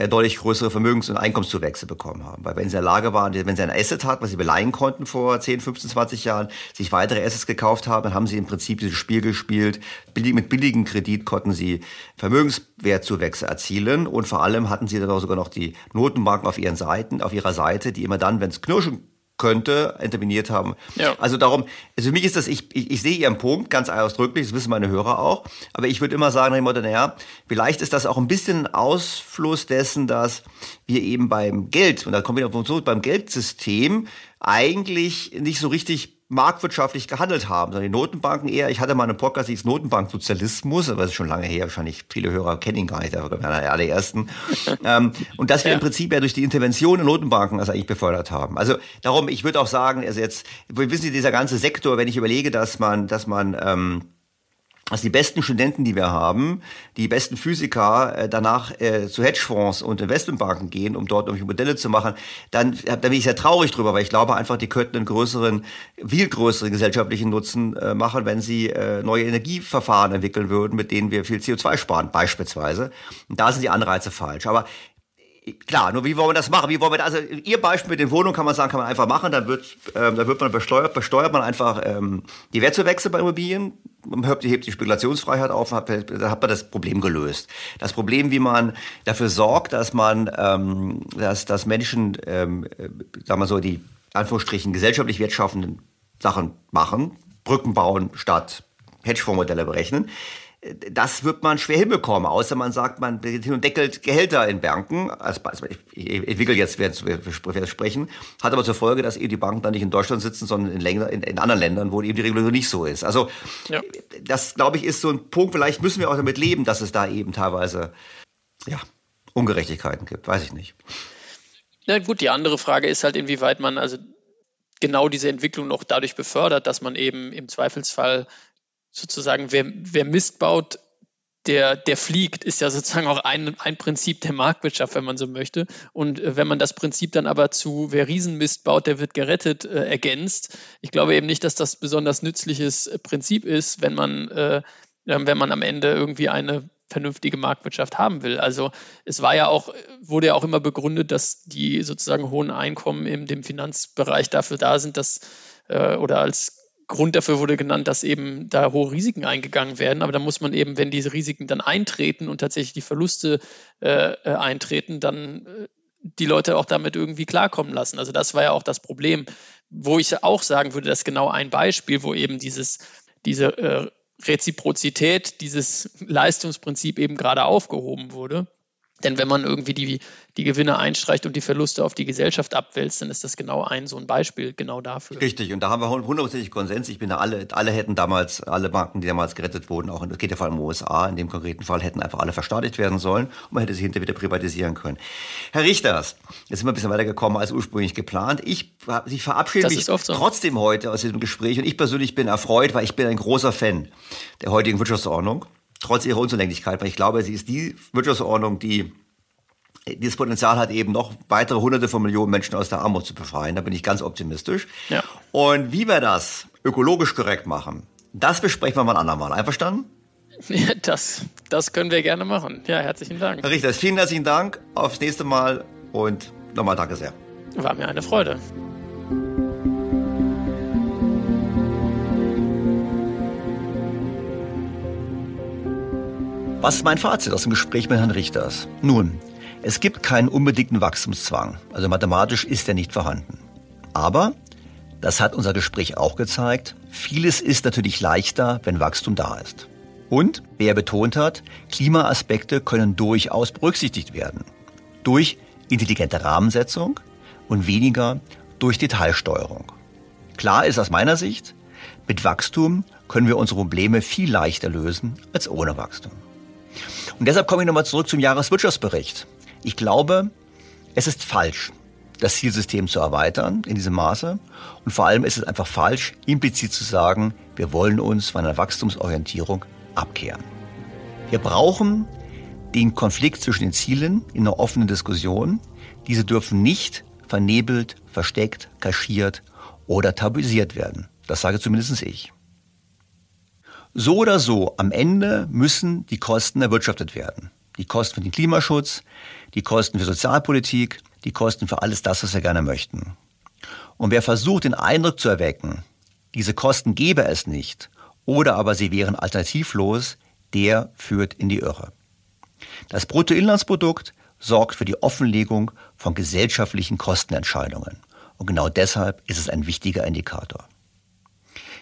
äh, deutlich größere Vermögens- und Einkommenszuwächse bekommen haben. Weil wenn sie in der Lage waren, wenn sie ein Asset hatten, was sie beleihen konnten vor 10, 15, 20 Jahren, sich weitere Assets gekauft haben, dann haben sie im Prinzip dieses Spiel gespielt. Mit billigem Kredit konnten sie Vermögenswertzuwächse erzielen und vor allem hatten sie dann auch sogar noch die Notenbanken auf ihren Seiten, auf ihrer Seite, die immer dann, wenn es knirschen könnte, interveniert haben. Ja. Also darum, also für mich ist das, ich, ich, ich sehe Ihren Punkt ganz ausdrücklich, das wissen meine Hörer auch, aber ich würde immer sagen, naja, vielleicht ist das auch ein bisschen Ausfluss dessen, dass wir eben beim Geld, und da kommen wir auf uns zurück, beim Geldsystem eigentlich nicht so richtig marktwirtschaftlich gehandelt haben, sondern die Notenbanken eher, ich hatte mal einen Podcast, die ist Notenbanksozialismus, aber das ist schon lange her, wahrscheinlich viele Hörer kennen ihn gar nicht, der war einer der allerersten. ähm, und dass wir ja. im Prinzip ja durch die Intervention der Notenbanken das eigentlich befördert haben. Also darum, ich würde auch sagen, also jetzt, wissen Sie, dieser ganze Sektor, wenn ich überlege, dass man, dass man ähm, dass die besten Studenten, die wir haben, die besten Physiker äh, danach äh, zu Hedgefonds und Investmentbanken gehen, um dort irgendwelche Modelle zu machen, dann, dann bin ich sehr traurig drüber, weil ich glaube einfach, die könnten einen größeren, viel größeren gesellschaftlichen Nutzen äh, machen, wenn sie äh, neue Energieverfahren entwickeln würden, mit denen wir viel CO2 sparen, beispielsweise. Und da sind die Anreize falsch. Aber Klar, nur wie wollen wir das machen? Wie wollen wir das? Also Ihr Beispiel mit den Wohnungen kann man sagen, kann man einfach machen. Dann wird, ähm, dann wird man besteuert, besteuert man einfach ähm, die Wertzuwächse bei Immobilien, man hebt, hebt die Spekulationsfreiheit auf, hat, da hat man das Problem gelöst. Das Problem, wie man dafür sorgt, dass man, ähm, dass, dass Menschen, ähm, äh, sagen wir so, die Anführungsstrichen gesellschaftlich wertschaffenden Sachen machen, Brücken bauen statt Hedgefondsmodelle berechnen, das wird man schwer hinbekommen, außer man sagt, man deckelt Gehälter in Banken. Also, ich entwickle jetzt, während wir sprechen, hat aber zur Folge, dass eben die Banken dann nicht in Deutschland sitzen, sondern in, Länder, in, in anderen Ländern, wo eben die Regulierung nicht so ist. Also ja. das, glaube ich, ist so ein Punkt, vielleicht müssen wir auch damit leben, dass es da eben teilweise ja, Ungerechtigkeiten gibt, weiß ich nicht.
Na gut, die andere Frage ist halt, inwieweit man, also genau diese Entwicklung noch dadurch befördert, dass man eben im Zweifelsfall sozusagen, wer, wer Mist baut, der, der fliegt, ist ja sozusagen auch ein, ein Prinzip der Marktwirtschaft, wenn man so möchte. Und äh, wenn man das Prinzip dann aber zu, wer Riesenmist baut, der wird gerettet, äh, ergänzt. Ich glaube eben nicht, dass das besonders nützliches äh, Prinzip ist, wenn man, äh, wenn man am Ende irgendwie eine vernünftige Marktwirtschaft haben will. Also es war ja auch, wurde ja auch immer begründet, dass die sozusagen hohen Einkommen in dem Finanzbereich dafür da sind, dass äh, oder als Grund dafür wurde genannt, dass eben da hohe Risiken eingegangen werden. Aber da muss man eben, wenn diese Risiken dann eintreten und tatsächlich die Verluste äh, äh, eintreten, dann äh, die Leute auch damit irgendwie klarkommen lassen. Also das war ja auch das Problem, wo ich auch sagen würde, das ist genau ein Beispiel, wo eben dieses, diese äh, Reziprozität, dieses Leistungsprinzip eben gerade aufgehoben wurde. Denn wenn man irgendwie die, die Gewinne einstreicht und die Verluste auf die Gesellschaft abwälzt, dann ist das genau ein so ein Beispiel genau dafür.
Richtig, und da haben wir hundertprozentig Konsens. Ich bin da alle, alle hätten damals, alle Banken, die damals gerettet wurden, auch in, das geht ja vor allem in USA, in dem konkreten Fall hätten einfach alle verstaatlicht werden sollen und man hätte sie hinterher wieder privatisieren können. Herr Richters, jetzt sind wir ein bisschen weiter gekommen als ursprünglich geplant. Ich, ich verabschiede das mich so. trotzdem heute aus diesem Gespräch und ich persönlich bin erfreut, weil ich bin ein großer Fan der heutigen Wirtschaftsordnung trotz ihrer Unzulänglichkeit, weil ich glaube, sie ist die Wirtschaftsordnung, die dieses Potenzial hat, eben noch weitere hunderte von Millionen Menschen aus der Armut zu befreien. Da bin ich ganz optimistisch. Ja. Und wie wir das ökologisch korrekt machen, das besprechen wir mal ein andermal. Einverstanden?
Ja, das, das können wir gerne machen. Ja, herzlichen Dank.
Herr Richter, vielen herzlichen Dank. Aufs nächste Mal und nochmal danke sehr.
War mir eine Freude.
Was ist mein Fazit aus dem Gespräch mit Herrn Richters? Nun, es gibt keinen unbedingten Wachstumszwang, also mathematisch ist er nicht vorhanden. Aber, das hat unser Gespräch auch gezeigt, vieles ist natürlich leichter, wenn Wachstum da ist. Und, wie er betont hat, Klimaaspekte können durchaus berücksichtigt werden. Durch intelligente Rahmensetzung und weniger durch Detailsteuerung. Klar ist aus meiner Sicht, mit Wachstum können wir unsere Probleme viel leichter lösen als ohne Wachstum. Und deshalb komme ich nochmal zurück zum Jahreswirtschaftsbericht. Ich glaube, es ist falsch, das Zielsystem zu erweitern in diesem Maße. Und vor allem ist es einfach falsch, implizit zu sagen, wir wollen uns von einer Wachstumsorientierung abkehren. Wir brauchen den Konflikt zwischen den Zielen in einer offenen Diskussion. Diese dürfen nicht vernebelt, versteckt, kaschiert oder tabuisiert werden. Das sage zumindest ich. So oder so, am Ende müssen die Kosten erwirtschaftet werden. Die Kosten für den Klimaschutz, die Kosten für Sozialpolitik, die Kosten für alles das, was wir gerne möchten. Und wer versucht, den Eindruck zu erwecken, diese Kosten gäbe es nicht, oder aber sie wären alternativlos, der führt in die Irre. Das Bruttoinlandsprodukt sorgt für die Offenlegung von gesellschaftlichen Kostenentscheidungen. Und genau deshalb ist es ein wichtiger Indikator.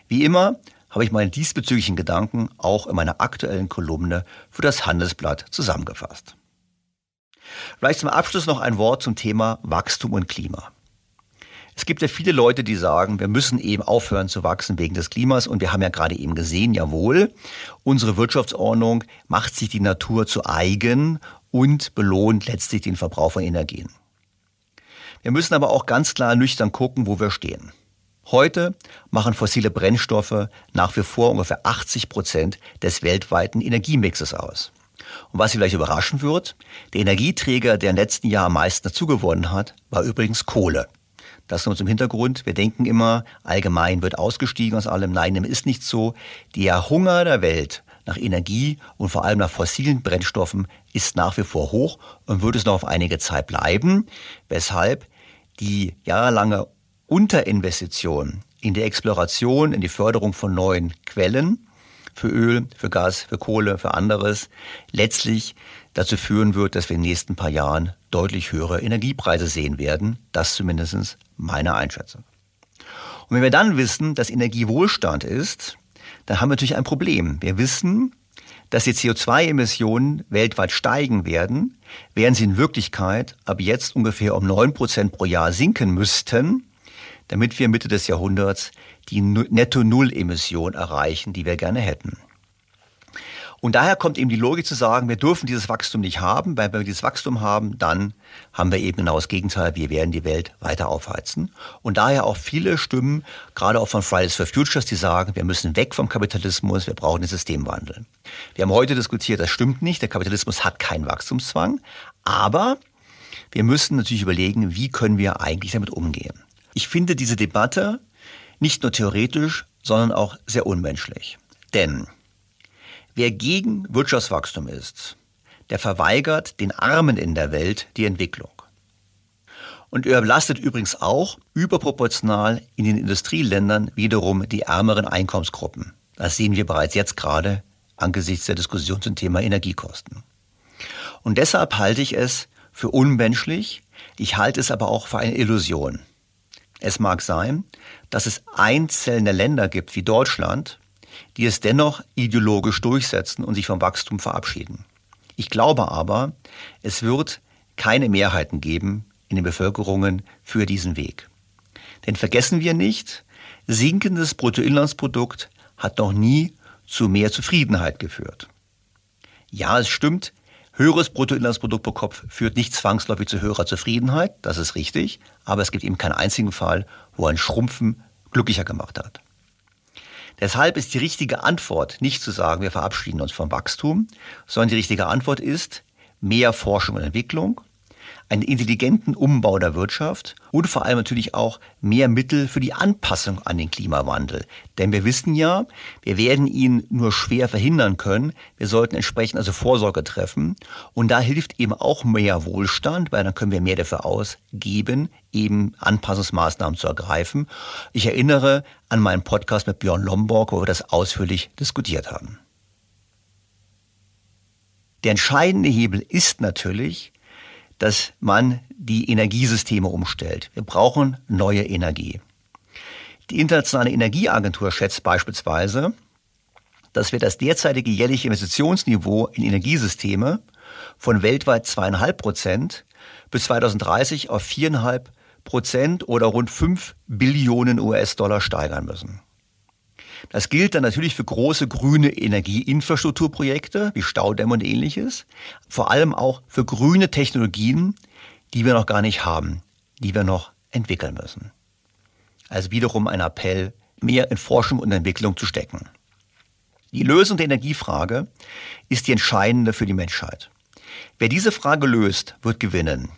Wie immer habe ich meine diesbezüglichen Gedanken auch in meiner aktuellen Kolumne für das Handelsblatt zusammengefasst. Vielleicht zum Abschluss noch ein Wort zum Thema Wachstum und Klima. Es gibt ja viele Leute, die sagen, wir müssen eben aufhören zu wachsen wegen des Klimas. Und wir haben ja gerade eben gesehen, jawohl, unsere Wirtschaftsordnung macht sich die Natur zu eigen und belohnt letztlich den Verbrauch von Energien. Wir müssen aber auch ganz klar nüchtern gucken, wo wir stehen. Heute machen fossile Brennstoffe nach wie vor ungefähr 80 Prozent des weltweiten Energiemixes aus. Und was Sie vielleicht überraschen wird, der Energieträger, der im letzten Jahr am meisten dazugewonnen hat, war übrigens Kohle. Das nur zum Hintergrund. Wir denken immer, allgemein wird ausgestiegen aus allem. Nein, dem ist nicht so. Der Hunger der Welt nach Energie und vor allem nach fossilen Brennstoffen ist nach wie vor hoch und wird es noch auf einige Zeit bleiben, weshalb die jahrelange Unterinvestition in die Exploration, in die Förderung von neuen Quellen für Öl, für Gas, für Kohle, für anderes letztlich dazu führen wird, dass wir in den nächsten paar Jahren deutlich höhere Energiepreise sehen werden. Das zumindest meine Einschätzung. Und wenn wir dann wissen, dass Energiewohlstand ist, dann haben wir natürlich ein Problem. Wir wissen, dass die CO2-Emissionen weltweit steigen werden, während sie in Wirklichkeit ab jetzt ungefähr um neun Prozent pro Jahr sinken müssten, damit wir Mitte des Jahrhunderts die Netto-Null-Emission erreichen, die wir gerne hätten. Und daher kommt eben die Logik zu sagen, wir dürfen dieses Wachstum nicht haben, weil wenn wir dieses Wachstum haben, dann haben wir eben genau das Gegenteil, wir werden die Welt weiter aufheizen. Und daher auch viele Stimmen, gerade auch von Fridays for Futures, die sagen, wir müssen weg vom Kapitalismus, wir brauchen den Systemwandel. Wir haben heute diskutiert, das stimmt nicht, der Kapitalismus hat keinen Wachstumszwang, aber wir müssen natürlich überlegen, wie können wir eigentlich damit umgehen. Ich finde diese Debatte nicht nur theoretisch, sondern auch sehr unmenschlich. Denn Wer gegen Wirtschaftswachstum ist, der verweigert den Armen in der Welt die Entwicklung. Und er belastet übrigens auch überproportional in den Industrieländern wiederum die ärmeren Einkommensgruppen. Das sehen wir bereits jetzt gerade angesichts der Diskussion zum Thema Energiekosten. Und deshalb halte ich es für unmenschlich, ich halte es aber auch für eine Illusion. Es mag sein, dass es einzelne Länder gibt wie Deutschland, die es dennoch ideologisch durchsetzen und sich vom Wachstum verabschieden. Ich glaube aber, es wird keine Mehrheiten geben in den Bevölkerungen für diesen Weg. Denn vergessen wir nicht, sinkendes Bruttoinlandsprodukt hat noch nie zu mehr Zufriedenheit geführt. Ja, es stimmt, höheres Bruttoinlandsprodukt pro Kopf führt nicht zwangsläufig zu höherer Zufriedenheit, das ist richtig, aber es gibt eben keinen einzigen Fall, wo ein Schrumpfen glücklicher gemacht hat. Deshalb ist die richtige Antwort nicht zu sagen, wir verabschieden uns vom Wachstum, sondern die richtige Antwort ist mehr Forschung und Entwicklung, einen intelligenten Umbau der Wirtschaft und vor allem natürlich auch mehr Mittel für die Anpassung an den Klimawandel. Denn wir wissen ja, wir werden ihn nur schwer verhindern können. Wir sollten entsprechend also Vorsorge treffen. Und da hilft eben auch mehr Wohlstand, weil dann können wir mehr dafür ausgeben, eben Anpassungsmaßnahmen zu ergreifen. Ich erinnere an meinen Podcast mit Björn Lomborg, wo wir das ausführlich diskutiert haben. Der entscheidende Hebel ist natürlich, dass man die Energiesysteme umstellt. Wir brauchen neue Energie. Die Internationale Energieagentur schätzt beispielsweise, dass wir das derzeitige jährliche Investitionsniveau in Energiesysteme von weltweit zweieinhalb Prozent bis 2030 auf viereinhalb Prozent oder rund fünf Billionen US-Dollar steigern müssen. Das gilt dann natürlich für große grüne Energieinfrastrukturprojekte wie Staudämme und ähnliches, vor allem auch für grüne Technologien, die wir noch gar nicht haben, die wir noch entwickeln müssen. Also wiederum ein Appell, mehr in Forschung und Entwicklung zu stecken. Die Lösung der Energiefrage ist die entscheidende für die Menschheit. Wer diese Frage löst, wird gewinnen.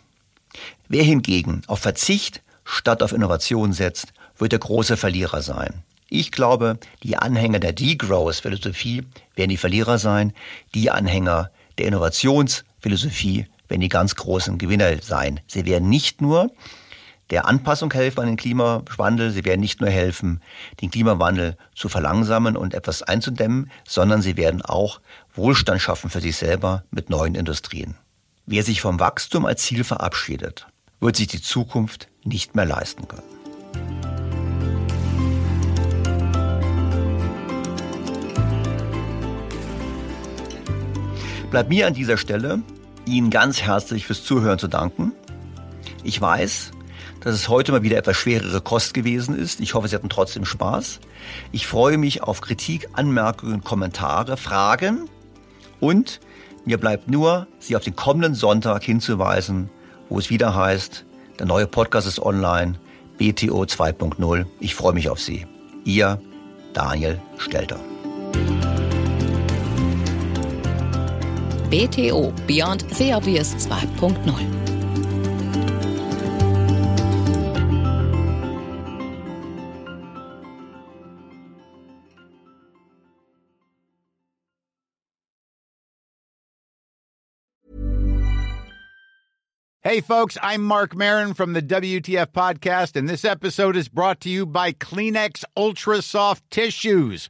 Wer hingegen auf Verzicht statt auf Innovation setzt, wird der große Verlierer sein. Ich glaube, die Anhänger der Degrowth-Philosophie werden die Verlierer sein, die Anhänger der Innovationsphilosophie werden die ganz großen Gewinner sein. Sie werden nicht nur der Anpassung helfen an den Klimawandel, sie werden nicht nur helfen, den Klimawandel zu verlangsamen und etwas einzudämmen, sondern sie werden auch Wohlstand schaffen für sich selber mit neuen Industrien. Wer sich vom Wachstum als Ziel verabschiedet, wird sich die Zukunft nicht mehr leisten können. Bleibt mir an dieser Stelle, Ihnen ganz herzlich fürs Zuhören zu danken. Ich weiß, dass es heute mal wieder etwas schwerere Kost gewesen ist. Ich hoffe, Sie hatten trotzdem Spaß. Ich freue mich auf Kritik, Anmerkungen, Kommentare, Fragen und mir bleibt nur, Sie auf den kommenden Sonntag hinzuweisen, wo es wieder heißt, der neue Podcast ist online, BTO 2.0. Ich freue mich auf Sie. Ihr Daniel Stelter.
BTO Beyond the Obvious 2.0.
Hey, folks, I'm Mark Marin from the WTF Podcast, and this episode is brought to you by Kleenex Ultra Soft Tissues